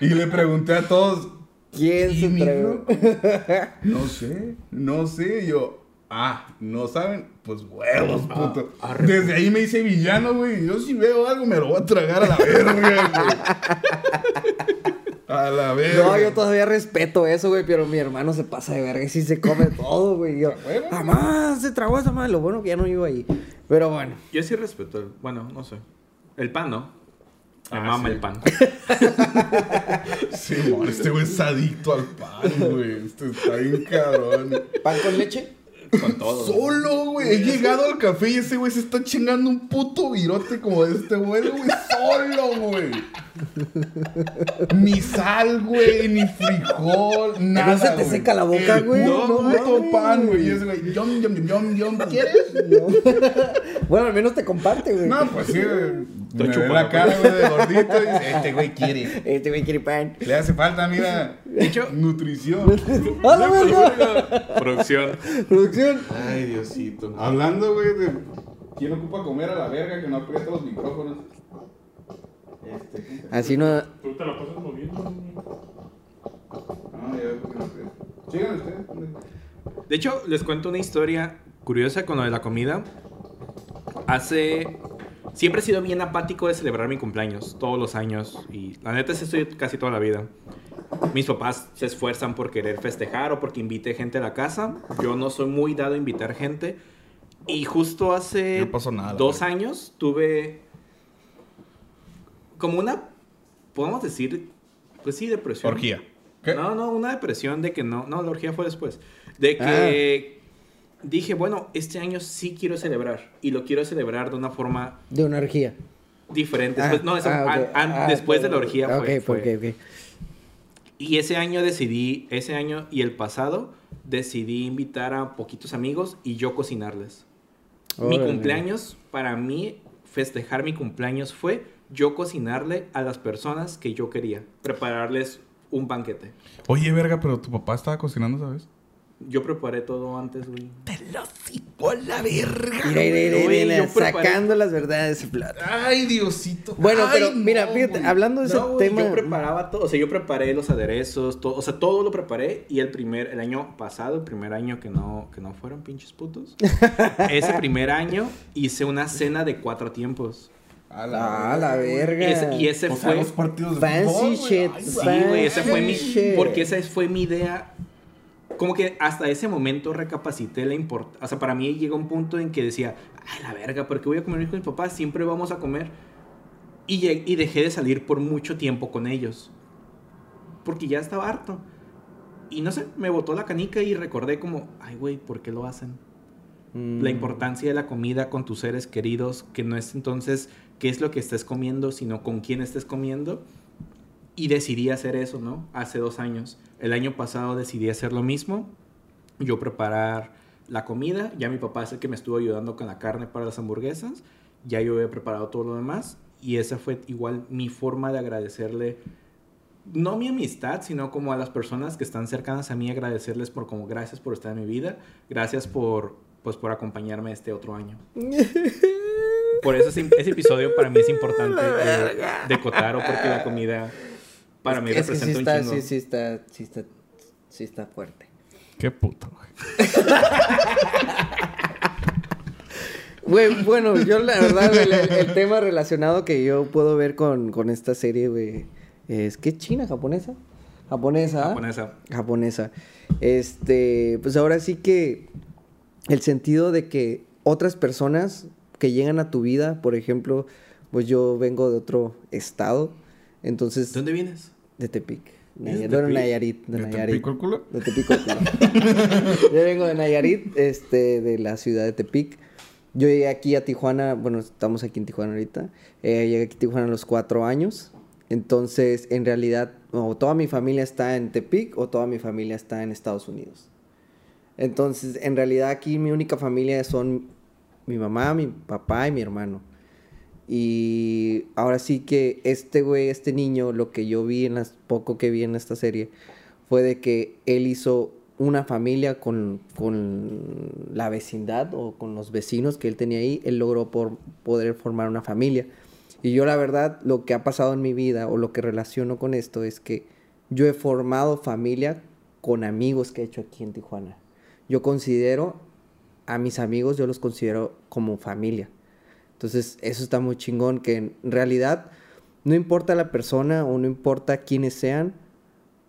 Y le pregunté a todos, ¿Quién ¿Y se tragó? No sé, no sé. Yo, ah, ¿no saben? Pues huevos, puto. Desde ahí me hice villano, güey. Yo si veo algo me lo voy a tragar a la verga, güey. A la verga. No, yo todavía respeto eso, güey, pero mi hermano se pasa de verga y sí se come todo, güey. y Yo, jamás se tragó esa madre. Lo bueno que ya no vivo ahí. Pero bueno. Yo sí respeto. el- Bueno, no sé. El pan, ¿no? Me Ah, mama sí. el pan. Sí, mon, este güey es adicto al pan, güey. Este está bien cabrón. ¿Pan con leche? Con todo. Solo, güey. He llegado al café y ese güey se está chingando un puto virote como de este vuelo, güey. Solo, güey. Ni sal, güey, ni frijol, nada. ¿No se te güey. seca la boca, güey? No, No puto pan, güey. Y ese güey, yom, yom, yom, yom, ¿quieres? Bueno, al menos te comparte, güey. No, pues sí, güey. Estoy Me ve la cara, güey, de gordito. Y dice, este güey quiere. Este güey quiere pan. Le hace falta, mira, De hecho, nutrición. ¡A la verga! producción. Producción. Ay, Diosito. Hablando, güey, de quién ocupa comer a la verga que no aprieta los micrófonos. Este. Así no. Tú te la pasas moviendo. güey. No, ya veo por qué no aprieta. Sigan ustedes. De hecho, les cuento una historia curiosa con lo de la comida. Hace... Siempre he sido bien apático de celebrar mi cumpleaños, todos los años. Y la neta es estoy casi toda la vida. Mis papás se esfuerzan por querer festejar o porque invite gente a la casa. Yo no soy muy dado a invitar gente. Y justo hace No pasó nada, la dos años tuve como una, podemos decir, pues sí, depresión. Orgía. ¿Qué? No, no, una depresión de que no, no, la orgía fue después. De que dije, bueno, este año sí quiero celebrar y lo quiero celebrar de una forma De una orgía. diferente. Ah, Después, no, esa- ah, an- an- Ah, después de la orgía fue, ok, fue- ok, ok. Y ese año decidí, ese año y el pasado, decidí invitar a poquitos amigos y yo cocinarles. Mi cumpleaños, para mí, festejar mi cumpleaños fue yo cocinarle a las personas que yo quería, prepararles un banquete. Oye, verga, pero tu papá estaba cocinando, ¿sabes? Yo preparé todo antes, güey. Mira, mira, mira, Güey, mira, yo preparé- sacando las verdades de plata. Ay, Diosito. Bueno, Ay, pero mira, no, fíjate, güey. hablando de ese No, güey, tema. Yo preparaba todo, o sea, yo preparé los aderezos, todo, o sea, todo lo preparé y el primer, el año pasado, el primer año que no, que no fueron pinches putos, ese primer año hice una cena de cuatro tiempos. A Ah, la verga. Y ese, y ese O sea, fue, los partidos de Fancy fútbol, güey. shit. Ay, sí, güey. güey, ese fue mi, Shit. porque esa fue mi idea. Como que hasta ese momento recapacité la importancia. O sea, para mí llegó un punto en que decía, ay, la verga, ¿por qué voy a comer con mis papás? Siempre vamos a comer. Y, y dejé de salir por mucho tiempo con ellos. Porque ya estaba harto. Y no sé, me botó la canica y recordé como, ay, güey, ¿por qué lo hacen? Mm. La importancia de la comida con tus seres queridos, que no es entonces qué es lo que estés comiendo, sino con quién estés comiendo. Y decidí hacer eso, ¿no? Hace dos años. El año pasado decidí hacer lo mismo. Yo preparar la comida. Ya mi papá es el que me estuvo ayudando con la carne para las hamburguesas. Ya yo había preparado todo lo demás. Y esa fue igual mi forma de agradecerle, no mi amistad, sino como a las personas que están cercanas a mí, agradecerles por como gracias por estar en mi vida. Gracias por, pues, por acompañarme este otro año. Por eso ese, ese episodio para mí es importante eh, de Kotaro, porque la comida para mí Es que sí representa está, un chingo. sí, sí está, sí está, sí está fuerte. Qué puto, güey. Güey, bueno, yo la verdad, güey, el, el tema relacionado que yo puedo ver con, con esta serie, güey, es que china, japonesa. Japonesa. Japonesa. Japonesa. Este, pues ahora sí que el sentido de que otras personas que llegan a tu vida, por ejemplo, pues yo vengo de otro estado, entonces ¿De dónde vienes? De Tepic. ¿Vienes de Nayar- bueno? Nayarit, de ¿De Nayarit. De. Yo vengo de Nayarit, este, de la ciudad de Tepic. Yo llegué aquí a Tijuana, bueno, estamos aquí en Tijuana ahorita. Eh, llegué aquí a Tijuana a los cuatro años. Entonces, en realidad, o toda mi familia está en Tepic o toda mi familia está en Estados Unidos. Entonces, en realidad aquí mi única familia son mi mamá, mi papá y mi hermano. Y ahora sí que este güey, este niño, lo que yo vi en las poco que vi en esta serie, fue de que él hizo una familia con, con la vecindad o con los vecinos que él tenía ahí, él logró por poder formar una familia. Y yo la verdad, lo que ha pasado en mi vida o lo que relaciono con esto es que yo he formado familia con amigos que he hecho aquí en Tijuana. Yo considero a mis amigos, yo los considero como familia. Entonces, eso está muy chingón, que en realidad no importa la persona o no importa quiénes sean,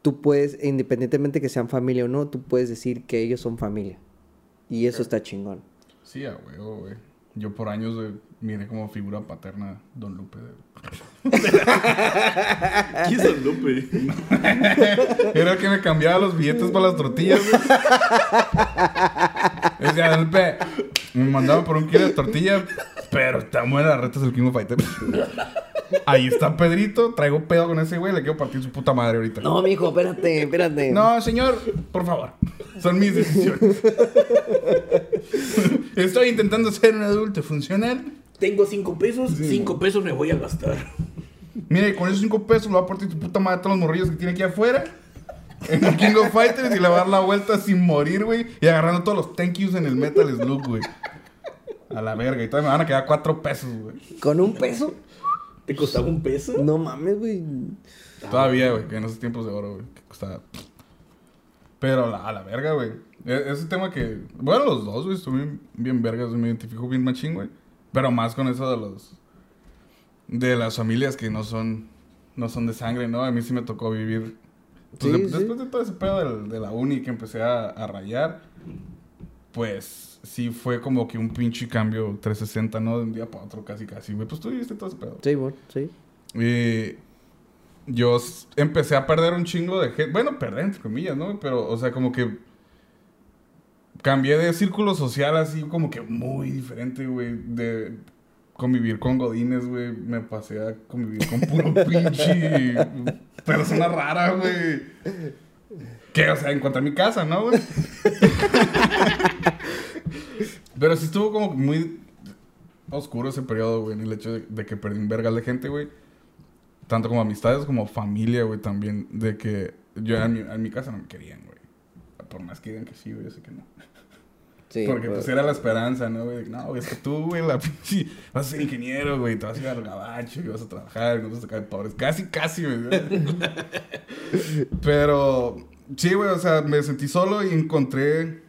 tú puedes, independientemente que sean familia o no, tú puedes decir que ellos son familia. Y eso está chingón. Sí, a huevo, güey. Yo por años güey, miré como figura paterna Don Lupe. güey. ¿Quién es Don Lupe? Era el que me cambiaba los billetes para las tortillas, güey. Decía, Don Lupe, me mandaba por un kilo de tortilla, pero está buena las retas del King of Fighter. Ahí está Pedrito, traigo pedo con ese güey, le quiero partir su puta madre ahorita. No, mijo, espérate, espérate. No, señor, por favor. Son mis decisiones. Estoy intentando ser un adulto funcional. Tengo cinco pesos, cinco pesos me voy a gastar. Mira, y con esos cinco pesos le va a partir tu puta madre a todos los morrillos que tiene aquí afuera. En el King of Fighters y le va a dar la vuelta sin morir, güey. Y agarrando todos los thank yous en el Metal Slug, güey. A la verga. Y todavía me van a quedar cuatro pesos, güey. ¿Con un peso? ¿Te costaba un peso? No mames, güey. Todavía, güey, que en esos tiempos de oro, güey, que costaba. Pero a la, a la verga, güey. E- Ese tema que. Bueno, los dos, güey, estoy bien, bien vergas, me identifico bien machín, güey. Pero más con eso de los. De las familias que no son. No son de sangre, ¿no? A mí sí me tocó vivir. pues, Sí, de- sí. Después de todo ese pedo del- de la uni que empecé a, a rayar, pues sí fue como que un pinche cambio 360, ¿no? De un día para otro, casi, casi, güey. Pues tú viviste todo ese pedo. Sí, bueno, sí. Y yo empecé a perder un chingo de gente. Bueno, perder entre comillas, ¿no? Pero, o sea, como que cambié de círculo social así como que muy diferente, güey. De convivir con godines, güey. Me pasé a convivir con puro pinche persona rara, güey. Que, o sea, encontré mi casa, ¿no, güey? Pero sí estuvo como muy oscuro ese periodo, güey, en el hecho de, de que perdí un vergal de gente, güey. Tanto como amistades como familia, güey, también. De que yo en mi, en mi casa no me querían, güey. por más que digan que sí, güey, yo sé que no. Sí, Porque pues era la esperanza, ¿no, güey? No, güey, es que tú, güey, la pinche, vas a ser ingeniero, güey, te vas a ir al gabacho y vas a trabajar, no vas a sacar pobres. Casi, casi, güey. Pero, sí, güey, o sea, me sentí solo y encontré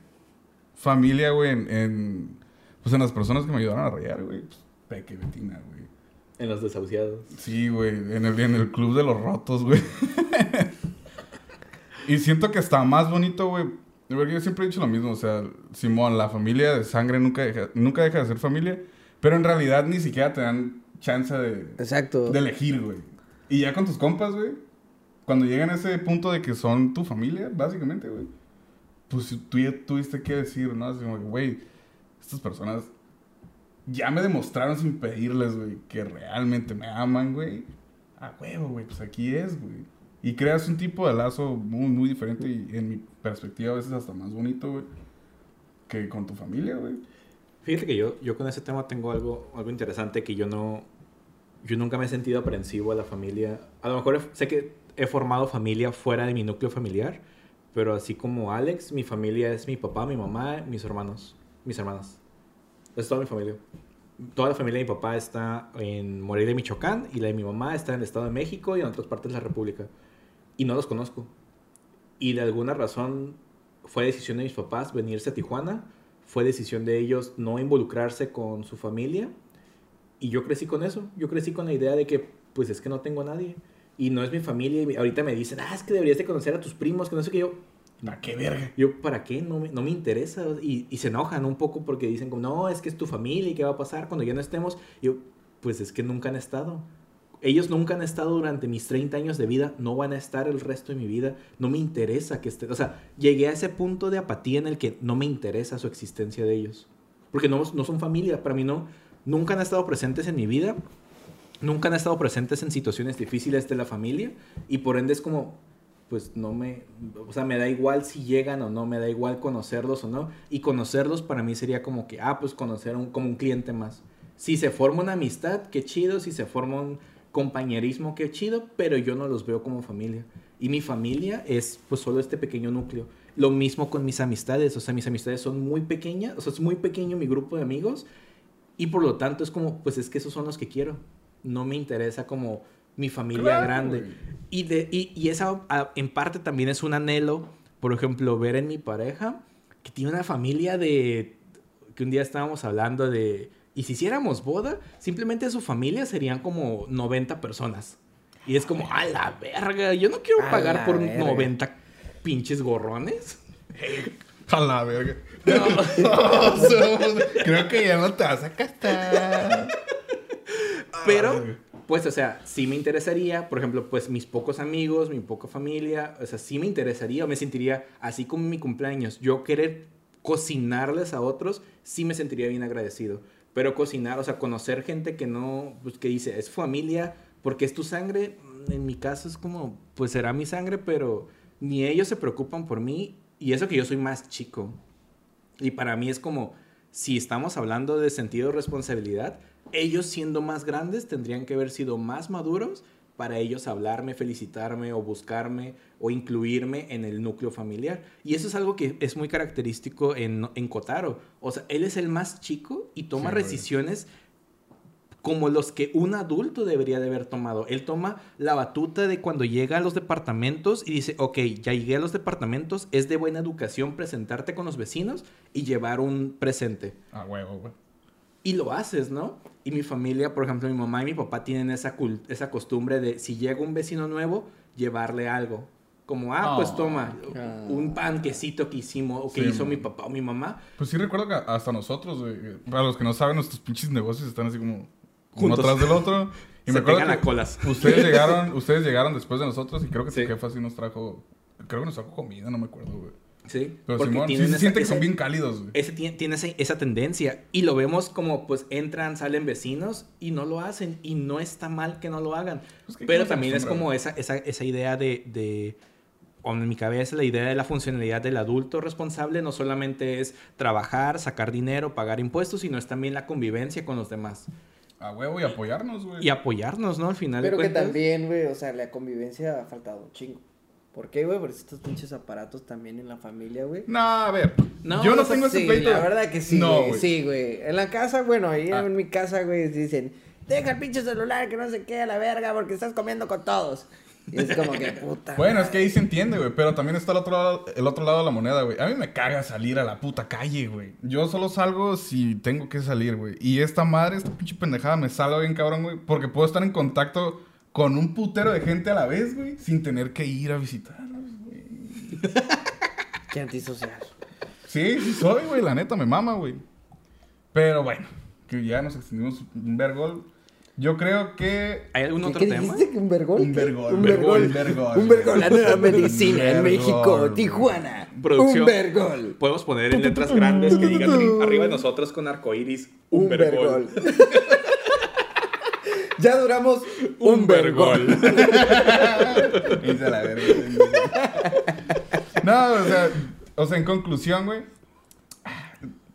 familia, güey, en, en, pues en las personas que me ayudaron a rayar, güey. Pues, Peque, Betina, güey. En los desahuciados. Sí, güey, en el, en el club de los rotos, güey. y siento que está más bonito, güey. Porque yo siempre he dicho lo mismo, o sea, Simón, la familia de sangre nunca deja, nunca deja de ser familia, pero en realidad ni siquiera te dan chance de, Exacto. de elegir, güey. Y ya con tus compas, güey, cuando llegan a ese punto de que son tu familia, básicamente, güey, pues tú ya tuviste que decir, ¿no? Así como, güey, estas personas ya me demostraron sin pedirles, güey, que realmente me aman, güey. A huevo, güey, pues aquí es, güey. Y creas un tipo de lazo muy, muy diferente y en mi perspectiva a veces hasta más bonito, güey, que con tu familia, güey. Fíjate que yo, yo con ese tema tengo algo, algo interesante que yo no... Yo nunca me he sentido aprensivo a la familia. A lo mejor he- sé que he formado familia fuera de mi núcleo familiar, pero así como Alex, mi familia es mi papá, mi mamá, mis hermanos, mis hermanas. Es toda mi familia. Toda la familia de mi papá está en Morelia, Michoacán, y la de mi mamá está en el Estado de México y en otras partes de la República. Y no los conozco. Y de alguna razón fue decisión de mis papás venirse a Tijuana, fue decisión de ellos no involucrarse con su familia. Y yo crecí con eso, yo crecí con la idea de que pues es que no tengo a nadie. Y no es mi familia. Y ahorita me dicen, ah, es que deberías de conocer a tus primos, que no sé qué. Yo, ¿Para qué verga? yo, ¿para qué? No me, no me interesa. Y, y se enojan un poco porque dicen como, no, es que es tu familia y qué va a pasar cuando ya no estemos. Yo, pues es que nunca han estado. Ellos nunca han estado durante mis 30 años de vida, no van a estar el resto de mi vida. No me interesa que estén. O sea, llegué a ese punto de apatía en el que no me interesa su existencia de ellos. Porque no, no son familia, para mí no. Nunca han estado presentes en mi vida. Nunca han estado presentes en situaciones difíciles de la familia. Y por ende es como, pues no me, o sea, me da igual si llegan o no, me da igual conocerlos o no. Y conocerlos para mí sería como que, ah, pues conocer un, como un cliente más. Si se forma una amistad, qué chido. Si se forma un compañerismo, qué chido. Pero yo no los veo como familia. Y mi familia es pues solo este pequeño núcleo. Lo mismo con mis amistades. O sea, mis amistades son muy pequeñas. O sea, es muy pequeño mi grupo de amigos. Y por lo tanto es como, pues es que esos son los que quiero. No me interesa como mi familia Claro, grande. Y, de, y, y esa a- en parte también es un anhelo, por ejemplo, ver en mi pareja que tiene una familia de... que un día estábamos hablando de... Y si hiciéramos boda, simplemente su familia serían como 90 personas. Y es como, a la verga, yo no quiero A pagar por verga. 90 pinches gorrones. A la verga. Creo que ya no te vas a casar. Pero, pues, o sea, sí me interesaría, por ejemplo, pues mis pocos amigos, mi poca familia, o sea, sí me interesaría, o me sentiría, así como en mi cumpleaños, yo querer cocinarles a otros, sí me sentiría bien agradecido. Pero cocinar, o sea, conocer gente que no, pues que dice, es familia, porque es tu sangre, mm, en mi caso es como, pues será mi sangre, pero ni ellos se preocupan por mí, y eso que yo soy más chico. Y para mí es como, si estamos hablando de sentido de responsabilidad, ellos siendo más grandes tendrían que haber sido más maduros para ellos hablarme, felicitarme o buscarme o incluirme en el núcleo familiar. Y eso es algo que es muy característico en, en Kotaro. O sea, él es el más chico y toma Sí, decisiones como los que un adulto debería de haber tomado. Él toma la batuta de cuando llega a los departamentos y dice, ok, ya llegué a los departamentos, es de buena educación presentarte con los vecinos y llevar un presente. A huevo, güey. Y lo haces, ¿no? Y mi familia, por ejemplo, mi mamá y mi papá tienen esa, cul- esa costumbre de si llega un vecino nuevo, llevarle algo. Como, ah, pues Oh. toma, Ah. un panquecito que hicimos o que Sí, hizo man. mi papá o mi mamá. Pues sí recuerdo que hasta nosotros, güey, para los que no saben, nuestros pinches negocios están así como uno Juntos. atrás del otro. Y Se me acuerdo pegan a que colas. ustedes llegaron, ustedes llegaron después de nosotros y creo que Sí. tu jefa sí nos trajo, creo que nos trajo comida, no me acuerdo, güey. Sí, Pero porque Simón, sí tienen se esa- siente que son bien cálidos, güey. ese tiene, tiene esa, esa tendencia y lo vemos como pues entran, salen vecinos y no lo hacen y no está mal que no lo hagan. Pues Pero también es como esa, esa, esa idea de, de, o en mi cabeza la idea de la funcionalidad del adulto responsable no solamente es trabajar, sacar dinero, pagar impuestos, sino es también la convivencia con los demás A huevo y apoyarnos, güey. y apoyarnos, ¿no? Al final Pero de que también, güey, o sea, la convivencia ha faltado un chingo. ¿Por qué, güey? Porque estos pinches aparatos también en la familia, güey. No, a ver. No, yo no tengo ese Sí, pleito. la verdad que sí, No, güey. güey. Sí, güey. En la casa, bueno, ahí Ah. en mi casa, güey, dicen, deja el pinche celular que no se quede a la verga porque estás comiendo con todos. Y es como que puta. Bueno, es que ahí se entiende, güey. Pero también está el otro, lado, el otro lado de la moneda, güey. A mí me caga salir a la puta calle, güey. Yo solo salgo si tengo que salir, güey. Y esta madre, esta pinche pendejada me salga bien cabrón, güey. Porque puedo estar en contacto con un putero de gente a la vez, güey. Sin tener que ir a visitarlos, güey. Qué antisocial. Sí, sí soy, güey. La neta me mama, güey. Pero bueno, que ya nos extendimos un vergol. Yo creo que ¿Hay algún ¿Qué, otro qué tema? dijiste? ¿Que ¿Un vergol? Un vergol, Un vergol, vergol. vergol. Un vergol. La nueva Un medicina en México. Tijuana. Producción. Un vergol. Podemos poner en letras grandes que digan arriba de nosotros con arcoiris un, Un vergol. ya duramos un, vergol. La verga. no, o sea, o sea, en conclusión, güey,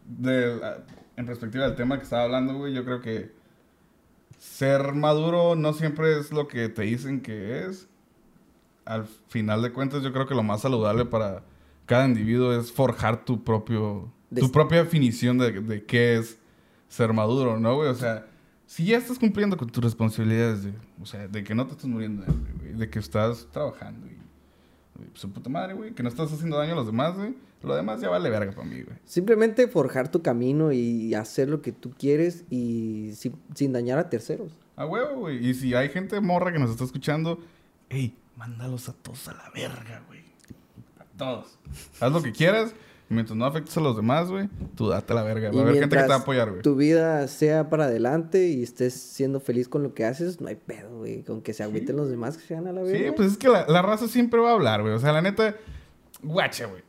de la- en perspectiva del tema que estaba hablando, güey, yo creo que ser maduro no siempre es lo que te dicen que es. Al final de cuentas, yo creo que lo más saludable para cada individuo es forjar tu propio, tu propia definición de, de qué es ser maduro, ¿no, güey? O sea, si ya estás cumpliendo con tus responsabilidades, de, o sea, de que no te estás muriendo de hambre, güey, de que estás trabajando y, pues, su puta madre, güey, que no estás haciendo daño a los demás, güey, lo demás ya vale verga para mí, güey. Simplemente forjar tu camino y hacer lo que tú quieres y sin, sin dañar a terceros. A huevo, güey. Y si hay gente morra que nos está escuchando, hey, mándalos a todos a la verga, güey. A todos. Haz lo que quieras. Mientras no afectes a los demás, güey, tú date a la verga. Va Y a haber gente que te va a apoyar, güey. Tu vida sea para adelante y estés siendo feliz con lo que haces, no hay pedo, güey. Con que se agüiten los demás que sean a la verga. Sí, pues es que la, la raza siempre va a hablar, güey. O sea, la neta, guacha, güey.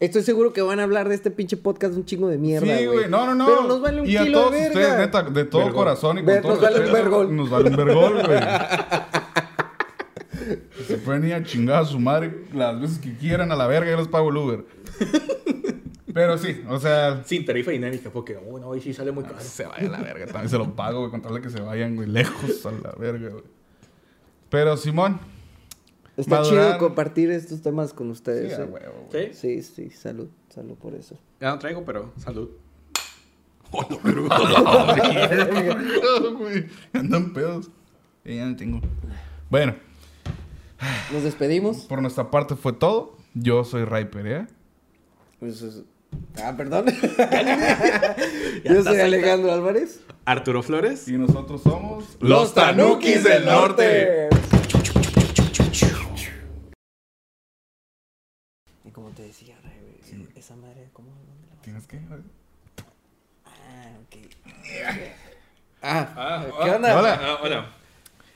Estoy seguro que van a hablar de este pinche podcast un chingo de mierda, Sí, güey. No, no, no. Pero nos vale un y a kilo todos de verga. ustedes, neta, de todo Vergol. corazón y con Ver- todo nos vale un vergol. Nos vale un vergol, güey. Se pueden ir a chingar a su madre las veces que quieran a la verga, yo les pago el Uber. Pero sí, o sea, Sin tarifa dinámica, porque, oh, no, hoy sí sale muy caro. se vaya a la verga. También se lo pago, güey, con tal de que se vayan, güey, lejos a la verga, güey. Pero, Simón, Está Madurar. chido compartir estos temas con sí, ustedes. a eh. huevo, güey. ¿Sí? Sí, sí, salud, salud por eso. Ya no traigo, pero salud. güey. Andan pedos. Y ya no tengo. Bueno, Nos despedimos. por nuestra parte fue todo. Yo soy Ray Perea. Pues, es- Ah, perdón. Yo soy Alejandro Álvarez. Arturo Flores. Y nosotros somos Los Tanukis del Norte. Y como te decía, esa madre, ¿cómo? ¿Dónde la vas? ¿Tienes que? Ah, ok. Ah, Ah, ¿qué onda? Hola. Ah, hola.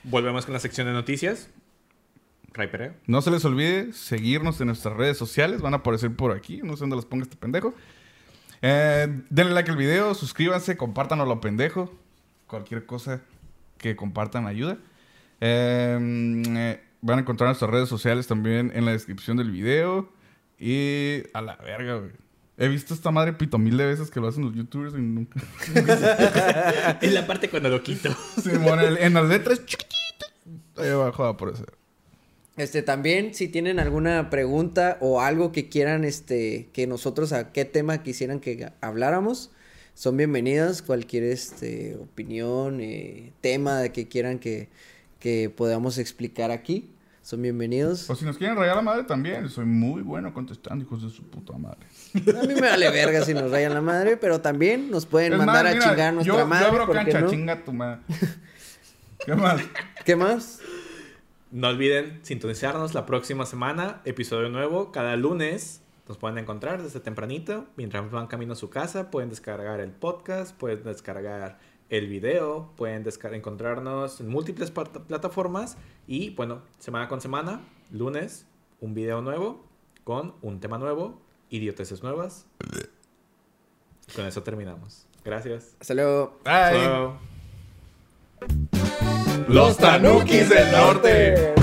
Volvemos con la sección de noticias. Ray Perea. No se les olvide seguirnos en nuestras redes sociales. Van a aparecer por aquí. No sé dónde las ponga este pendejo. Eh, denle like al video, suscríbanse, compártanlo a lo pendejo. Cualquier cosa que compartan ayuda. Eh, eh, van a encontrar nuestras redes sociales también en la descripción del video. Y a la verga, güey. He visto esta madre pito mil de veces que lo hacen los youtubers y nunca. Es la parte cuando lo quito. Simón, en, en las letras chiquititas. Ahí abajo va a aparecer. Este, también, si tienen alguna pregunta o algo que quieran, este, que nosotros a qué tema quisieran que habláramos, son bienvenidas. Cualquier, este, opinión, eh, tema de que quieran que, que podamos explicar aquí, son bienvenidos. O si nos quieren rayar la madre también. Soy muy bueno contestando, hijos de su puta madre. A mí me vale verga si nos rayan la madre, pero también nos pueden Es mandar más, a chingar a nuestra yo, madre. Yo abro ¿por qué cancha, no? chinga tu madre. ¿Qué más? ¿Qué más? No olviden sintonizarnos la próxima semana. Episodio nuevo. Cada lunes nos pueden encontrar desde tempranito. Mientras van camino a su casa, pueden descargar el podcast, pueden descargar el video, pueden descar- encontrarnos en múltiples plataformas. Y bueno, semana con semana, lunes, un video nuevo con un tema nuevo, idioteces nuevas. Con eso terminamos. Gracias. Hasta luego. Chao. Los Tanukis del Norte.